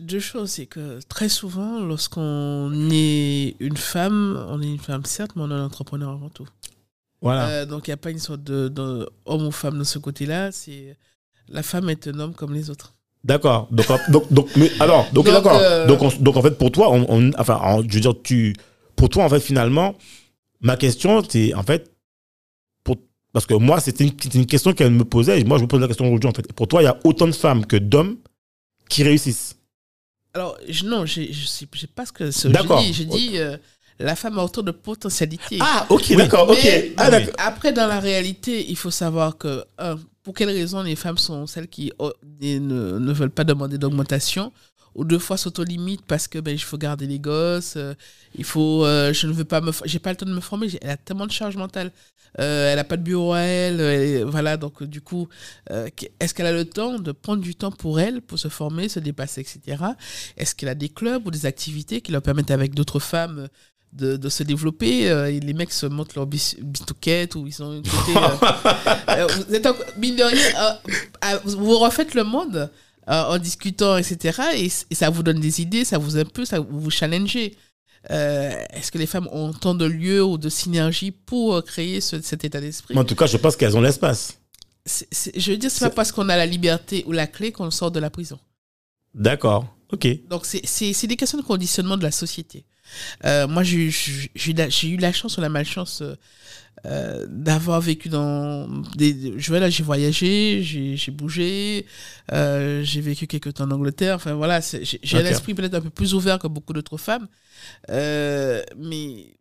deux choses, c'est que très souvent, lorsqu'on est une femme, on est une femme certes, mais on est un entrepreneur avant tout. Voilà. Euh, donc il n'y a pas une sorte de, homme ou femme de ce côté-là. C'est la femme est un homme comme les autres. D'accord. Donc, donc, donc, mais alors, donc, d'accord. Euh, donc, donc, en fait, pour toi, on, enfin, je veux dire, tu, pour toi, en fait, finalement, ma question, c'est, en fait, parce que moi, c'était une, une, question qu'elle me posait, et moi, je me pose la question aujourd'hui, en fait. Pour toi, il y a autant de femmes que d'hommes qui réussissent. Alors, je, non, je ne sais pas ce que je dis. Je dis, euh, la femme a autant de potentialité. Ah, ok, d'accord. Ah, après, dans la réalité, il faut savoir que, pour quelles raisons les femmes sont celles qui oh, ne, ne, veulent pas demander d'augmentation? Ou deux fois s'auto-limite parce que ben, il faut garder les gosses, euh, il faut, euh, je ne veux pas me, j'ai pas le temps de me former, elle a tellement de charge mentale, euh, elle a pas de bureau à elle, voilà, donc du coup, est-ce qu'elle a le temps de prendre du temps pour elle, pour se former, se dépasser, etc. Est-ce qu'elle a des clubs ou des activités qui leur permettent avec d'autres femmes de, de, se développer. Euh, et les mecs se montrent leur bitouquette ou ils ont une côté. Euh, euh, vous êtes mine de rien, vous refaites le monde en discutant, etc. Et, ça vous donne des idées, ça vous peu, ça vous, challengez. Est-ce que les femmes ont tant de lieux ou de synergie pour créer cet état d'esprit? En tout cas, je pense qu'elles ont l'espace. Je veux dire, c'est pas parce qu'on a la liberté ou la clé qu'on sort de la prison. D'accord, ok. Donc, c'est des questions de conditionnement de la société. Euh, moi, j'ai eu la chance ou la malchance euh, euh, d'avoir vécu dans des. Je vois là, j'ai voyagé, j'ai bougé, j'ai vécu quelques temps en Angleterre. Enfin voilà, j'ai un esprit peut-être un peu plus ouvert que beaucoup d'autres femmes. mais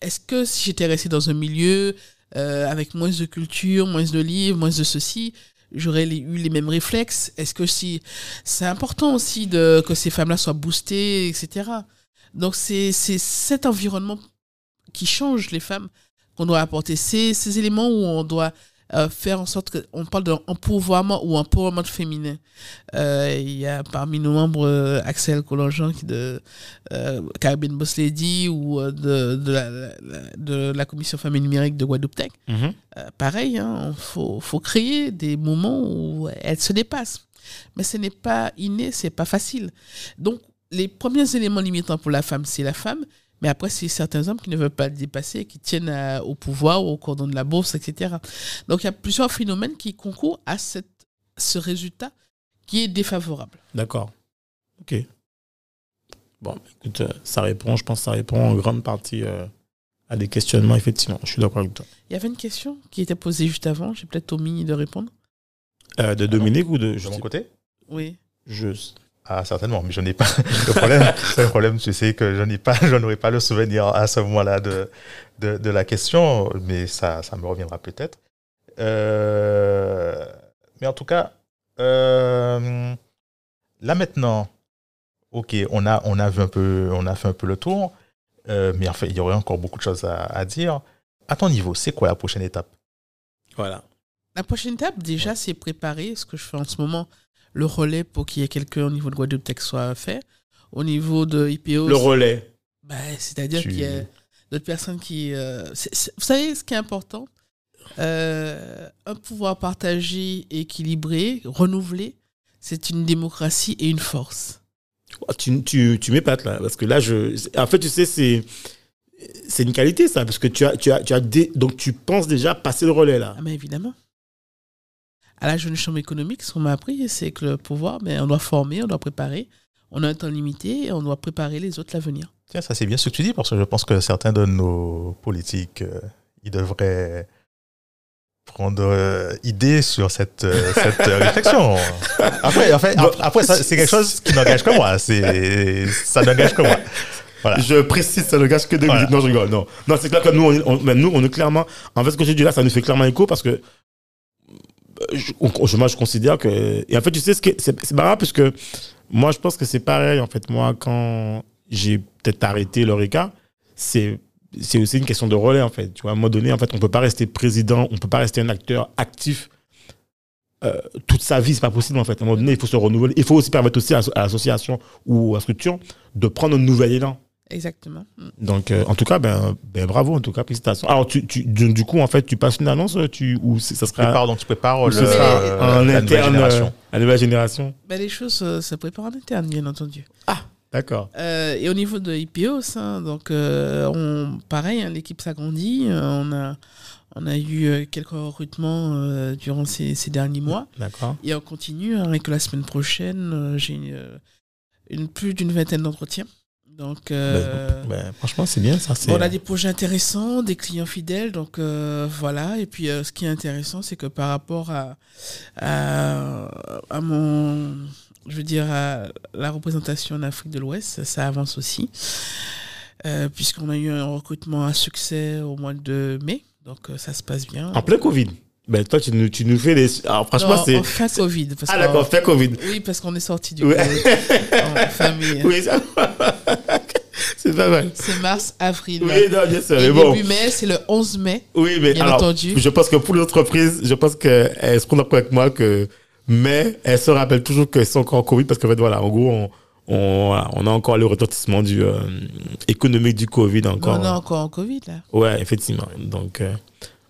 est-ce que si j'étais resté dans un milieu avec moins de culture, moins de livres, moins de ceci, j'aurais eu les mêmes réflexes? Est-ce que si c'est important aussi de que ces femmes-là soient boostées, etc. Donc c'est cet environnement qui change les femmes qu'on doit apporter. Ces, ces éléments où on doit euh, faire en sorte qu'on parle d'empouvoirment ou empowerment féminin. Euh, il y a parmi nos membres euh, Axel Colongean de Caribbean Boss Lady ou de, de, la, de la commission femmes numérique de Guadeloupe Tech. Mhm. pareil, il hein, faut, faut créer des moments où elles se dépassent. Mais ce n'est pas inné, c'est pas facile. Donc, les premiers éléments limitants pour la femme, c'est la femme. Mais après, c'est certains hommes qui ne veulent pas le dépasser, qui tiennent au pouvoir, au cordon de la bourse, etc. Donc, il y a plusieurs phénomènes qui concourent à cette, ce résultat qui est défavorable. D'accord. Ok. Bon, écoute, euh, ça répond, je pense que ça répond en grande partie euh, à des questionnements, effectivement. Je suis d'accord avec toi. Il y avait une question qui était posée juste avant, j'ai peut-être omis de répondre. Euh, de Dominique ou de... De mon côté? Oui. Juste. Ah, certainement, mais je n'ai pas. Le problème, un problème, tu sais, que je n'ai pas, je n'aurai pas le souvenir à ce moment-là de, de, de, la question, mais ça, ça me reviendra peut-être. Euh, mais en tout cas, euh, là maintenant, ok, on a, on a vu un peu, on a fait un peu le tour, euh, mais en fait, il y aurait encore beaucoup de choses à, à dire. À ton niveau, c'est quoi la prochaine étape? Voilà. La prochaine étape, déjà, c'est préparer ce que je fais en ce moment le relais pour qu'il y ait quelqu'un au niveau de Guadeloupe Tech soit fait. Au niveau de IPO. Le relais. Bah, C'est-à-dire qu'il y a d'autres personnes qui. Euh, vous savez ce qui est important? Euh, Un pouvoir partagé, équilibré, renouvelé, c'est une démocratie et une force. Oh, tu, tu, tu m'épates là, parce que là, je. En fait, tu sais, c'est. C'est une qualité, ça, parce que tu as, tu as, tu as donc tu penses déjà passer le relais là. Ah, mais évidemment à la jeune chambre économique, ce qu'on m'a appris, c'est que le pouvoir, mais ben, on doit former, on doit préparer. On a un temps limité et on doit préparer les autres l'avenir. Tiens, ça c'est bien ce que tu dis, parce que je pense que certains de nos politiques, euh, ils devraient prendre euh, idée sur cette, euh, cette réflexion. Après, en fait, après c'est quelque chose qui n'engage que moi. Ça n'engage que moi. Voilà. Je précise, ça n'engage que deux minutes. Non, je rigole. Non, non c'est clair que nous, on, on, nous, on est clairement. En fait, ce que j'ai dit là, ça nous fait clairement écho parce que moi, je considère que. Et en fait, tu sais, c'est marrant parce que moi, je pense que c'est pareil. En fait, moi, quand j'ai peut-être arrêté l'ORECA, c'est c'est aussi une question de relais, en fait. Tu vois, à un moment donné, en fait, on peut pas rester président, on ne peut pas rester un acteur actif euh, toute sa vie, c'est pas possible, en fait. À un moment donné, il faut se renouveler. Il faut aussi permettre aussi à, l'association ou à la structure de prendre un nouvel élan. Exactement. Donc, euh, en tout cas, ben, ben, bravo, en tout cas, félicitations. Alors, tu, tu, du, coup, en fait, tu passes une annonce, tu, ou ça sera. Tu prépares, donc tu prépares le, euh, en interne. La nouvelle génération? Ben, Les choses se préparent en interne, bien entendu. Ah, d'accord. et au niveau de IPOS, hein, donc, on, pareil, hein, l'équipe s'agrandit. on a on a eu euh, quelques recrutements euh, durant ces, derniers mois. D'accord. Et on continue hein, avec la semaine prochaine. Euh, j'ai une, plus d'une vingtaine d'entretiens. Donc, ben, ben, franchement, c'est bien ça. On a des projets intéressants, des clients fidèles. Donc, voilà. Et puis, ce qui est intéressant, c'est que par rapport à, à, mon. Je veux dire, à la représentation en Afrique de l'Ouest, ça avance aussi. Puisqu'on a eu un recrutement à succès au mois de mai. Donc euh, ça se passe bien. En plein Covid ben, toi, tu nous, tu nous fais des. Alors, franchement, c'est. En fin Covid. Parce ah, d'accord, fin Covid. Oui, parce qu'on est sorti du Covid en famille. Oui, ça C'est pas mal. C'est mars, avril. Oui, non, bien sûr. Et bon. début mai, c'est le 11 mai. Oui, mais bien alors, entendu. Je pense que pour les entreprises, je pense qu'elles seront d'accord avec moi que mai, elles se rappellent toujours qu'elles sont encore en Covid parce qu'en fait, voilà, en gros, on, on, on, a encore le retentissement du, euh, économique du Covid encore. On est encore en Covid là. Ouais, effectivement. Donc, euh,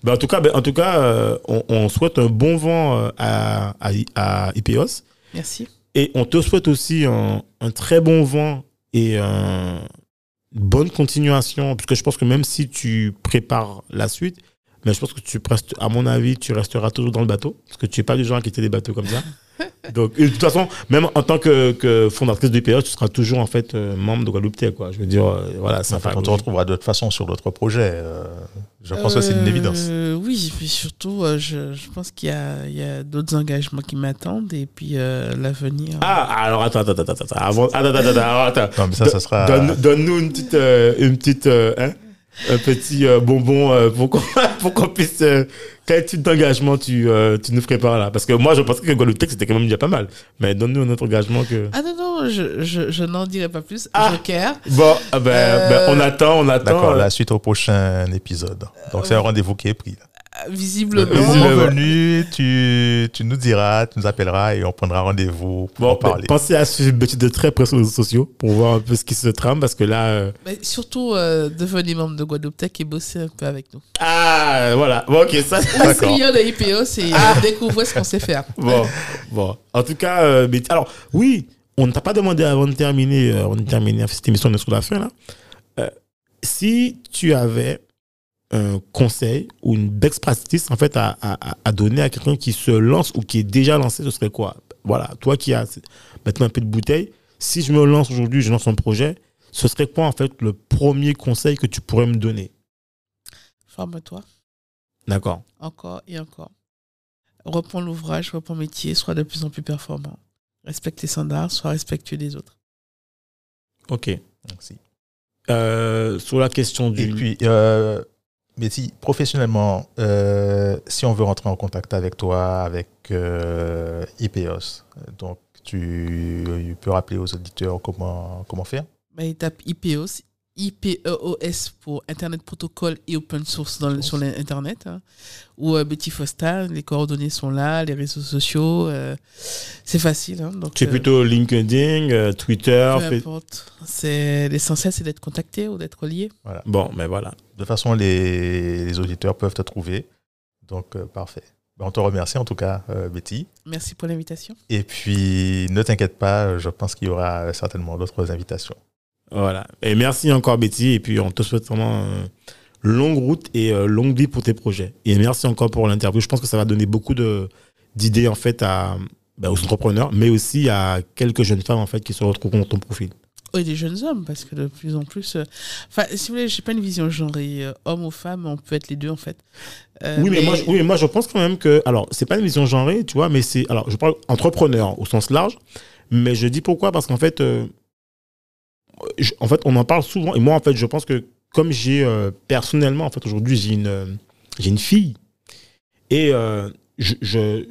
ben, en tout cas, ben, en tout cas euh, on, on, souhaite un bon vent à, à, à, IPOS. Merci. Et on te souhaite aussi un, un très bon vent et une bonne continuation, puisque je pense que même si tu prépares la suite, mais je pense que tu restes, à mon avis, tu resteras toujours dans le bateau, parce que tu n'es pas du genre à quitter des bateaux comme ça. Donc, de toute façon, même en tant que, que fondatrice du PA, tu seras toujours en fait euh, membre de Guadeloupe quoi. Je veux dire, euh, voilà, ça enfin, On te retrouvera de toute façon sur d'autres projets. Euh, je pense que c'est une évidence. Oui, puis surtout, je, je, pense qu'il y a, a d'autres engagements qui m'attendent et puis l'avenir. Ah, alors attends, attends, attends, attends. Avant, attends, attends, attends. Non, mais ça, ça sera. Donne-nous une petite, une petite, hein, un petit euh, bonbon euh, pour qu'on puisse. Euh, quel type d'engagement tu, tu nous prépares là Parce que moi, je pensais que Guadeloupe c'était quand même déjà pas mal. Mais donne-nous un autre engagement que. Ah non, non, je, je, je n'en dirai pas plus. Ah. Joker. Bon, ah ben, ben, on attend, on attend. D'accord, la suite au prochain épisode. Donc, c'est un rendez-vous qui est pris. Là visiblement. venu, tu, tu nous diras, tu nous appelleras et on prendra rendez-vous pour en parler. Pensez à suivre de très près sur les réseaux sociaux pour voir un peu ce qui se trame parce que là. Euh, Mais surtout, euh, devenir membre de Guadeloupe Tech et bosser un peu avec nous. Ah, voilà. Bon, ok, ça. La client de IPO, c'est ah. découvrir ce qu'on sait faire. Bon, bon. En tout cas, euh, alors, oui, on ne t'a pas demandé avant de terminer, avant de terminer cette émission, on est sur la fin là. si tu avais un conseil ou une best practice en fait à, à, donner à quelqu'un qui se lance ou qui est déjà lancé, ce serait quoi? Voilà, toi qui as maintenant un peu de bouteille, si je me lance aujourd'hui, je lance un projet, ce serait quoi en fait le premier conseil que tu pourrais me donner? Forme-toi. D'accord. Encore et encore. Reprends l'ouvrage, reprends le métier, sois de plus en plus performant. Respecte tes standards, sois respectueux des autres. Ok. Merci. Euh, sur la question du. Et puis, euh, mais si professionnellement, euh, si on veut rentrer en contact avec toi, avec euh, IPOS, donc tu, peux rappeler aux auditeurs comment, comment faire? Bah, Il tape IPOS, IPEOS pour Internet Protocol et Open Source dans, sur l'Internet. Hein. Ou euh, Betty Foster, les coordonnées sont là, les réseaux sociaux. Euh, c'est facile. Hein, c'est plutôt LinkedIn, Twitter. Peu importe. L'essentiel, c'est d'être contacté ou d'être lié. Voilà. Bon, mais voilà. De toute façon, les, les auditeurs peuvent te trouver. Donc, euh, parfait. Ben, on te remercie en tout cas, Betty. Merci pour l'invitation. Et puis, ne t'inquiète pas, je pense qu'il y aura certainement d'autres invitations. Voilà. Et merci encore, Betty. Et puis, on te souhaite vraiment longue route et euh, longue vie pour tes projets. Et merci encore pour l'interview. Je pense que ça va donner beaucoup d'idées, en fait, à, bah, aux entrepreneurs, mais aussi à quelques jeunes femmes, en fait, qui se retrouvent dans ton profil. Oui, des jeunes hommes, parce que de plus en plus. Euh, enfin, si vous voulez, je n'ai pas une vision genrée. Euh, homme ou femme, on peut être les deux, en fait. oui, mais, Moi, je, oui, moi, je pense quand même que. Alors, c'est pas une vision genrée, tu vois, mais c'est. Alors, je parle entrepreneur au sens large, mais je dis pourquoi Parce qu'en fait, en fait, on en parle souvent. Et moi, en fait, je pense que comme j'ai euh, personnellement, en fait, aujourd'hui, j'ai une, euh, j'ai une fille. Et euh, je,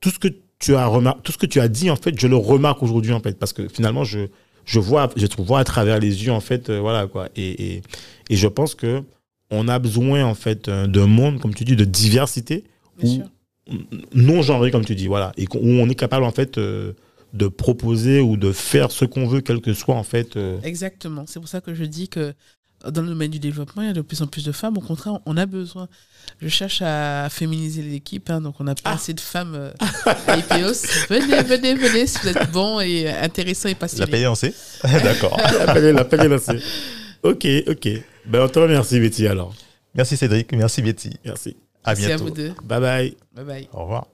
tout, ce que tu as remarqué, tout ce que tu as dit, en fait, je le remarque aujourd'hui, en fait, parce que finalement, je, je, vois, je vois à travers les yeux, en fait, voilà, quoi. Et, et, et, je pense que on a besoin, en fait, d'un monde, comme tu dis, de diversité, non genré, comme tu dis, voilà, et où on est capable, en fait, de proposer ou de faire ce qu'on veut, quel que soit, en fait. Exactement. C'est pour ça que je dis que dans le domaine du développement, il y a de plus en plus de femmes. Au contraire, on a besoin. Je cherche à féminiser l'équipe, hein, donc on n'a pas ah. assez de femmes euh, à IPOS. Venez, venez, venez, si vous êtes bon et intéressant et passionné. L'appel est lancé D'accord. L'appel est lancé. Ok, ok. Ben, on te remercie, Betty, alors. Merci, Cédric. Merci, Betty. Merci. À bientôt. Merci à vous deux. Bye bye. Bye bye. Au revoir.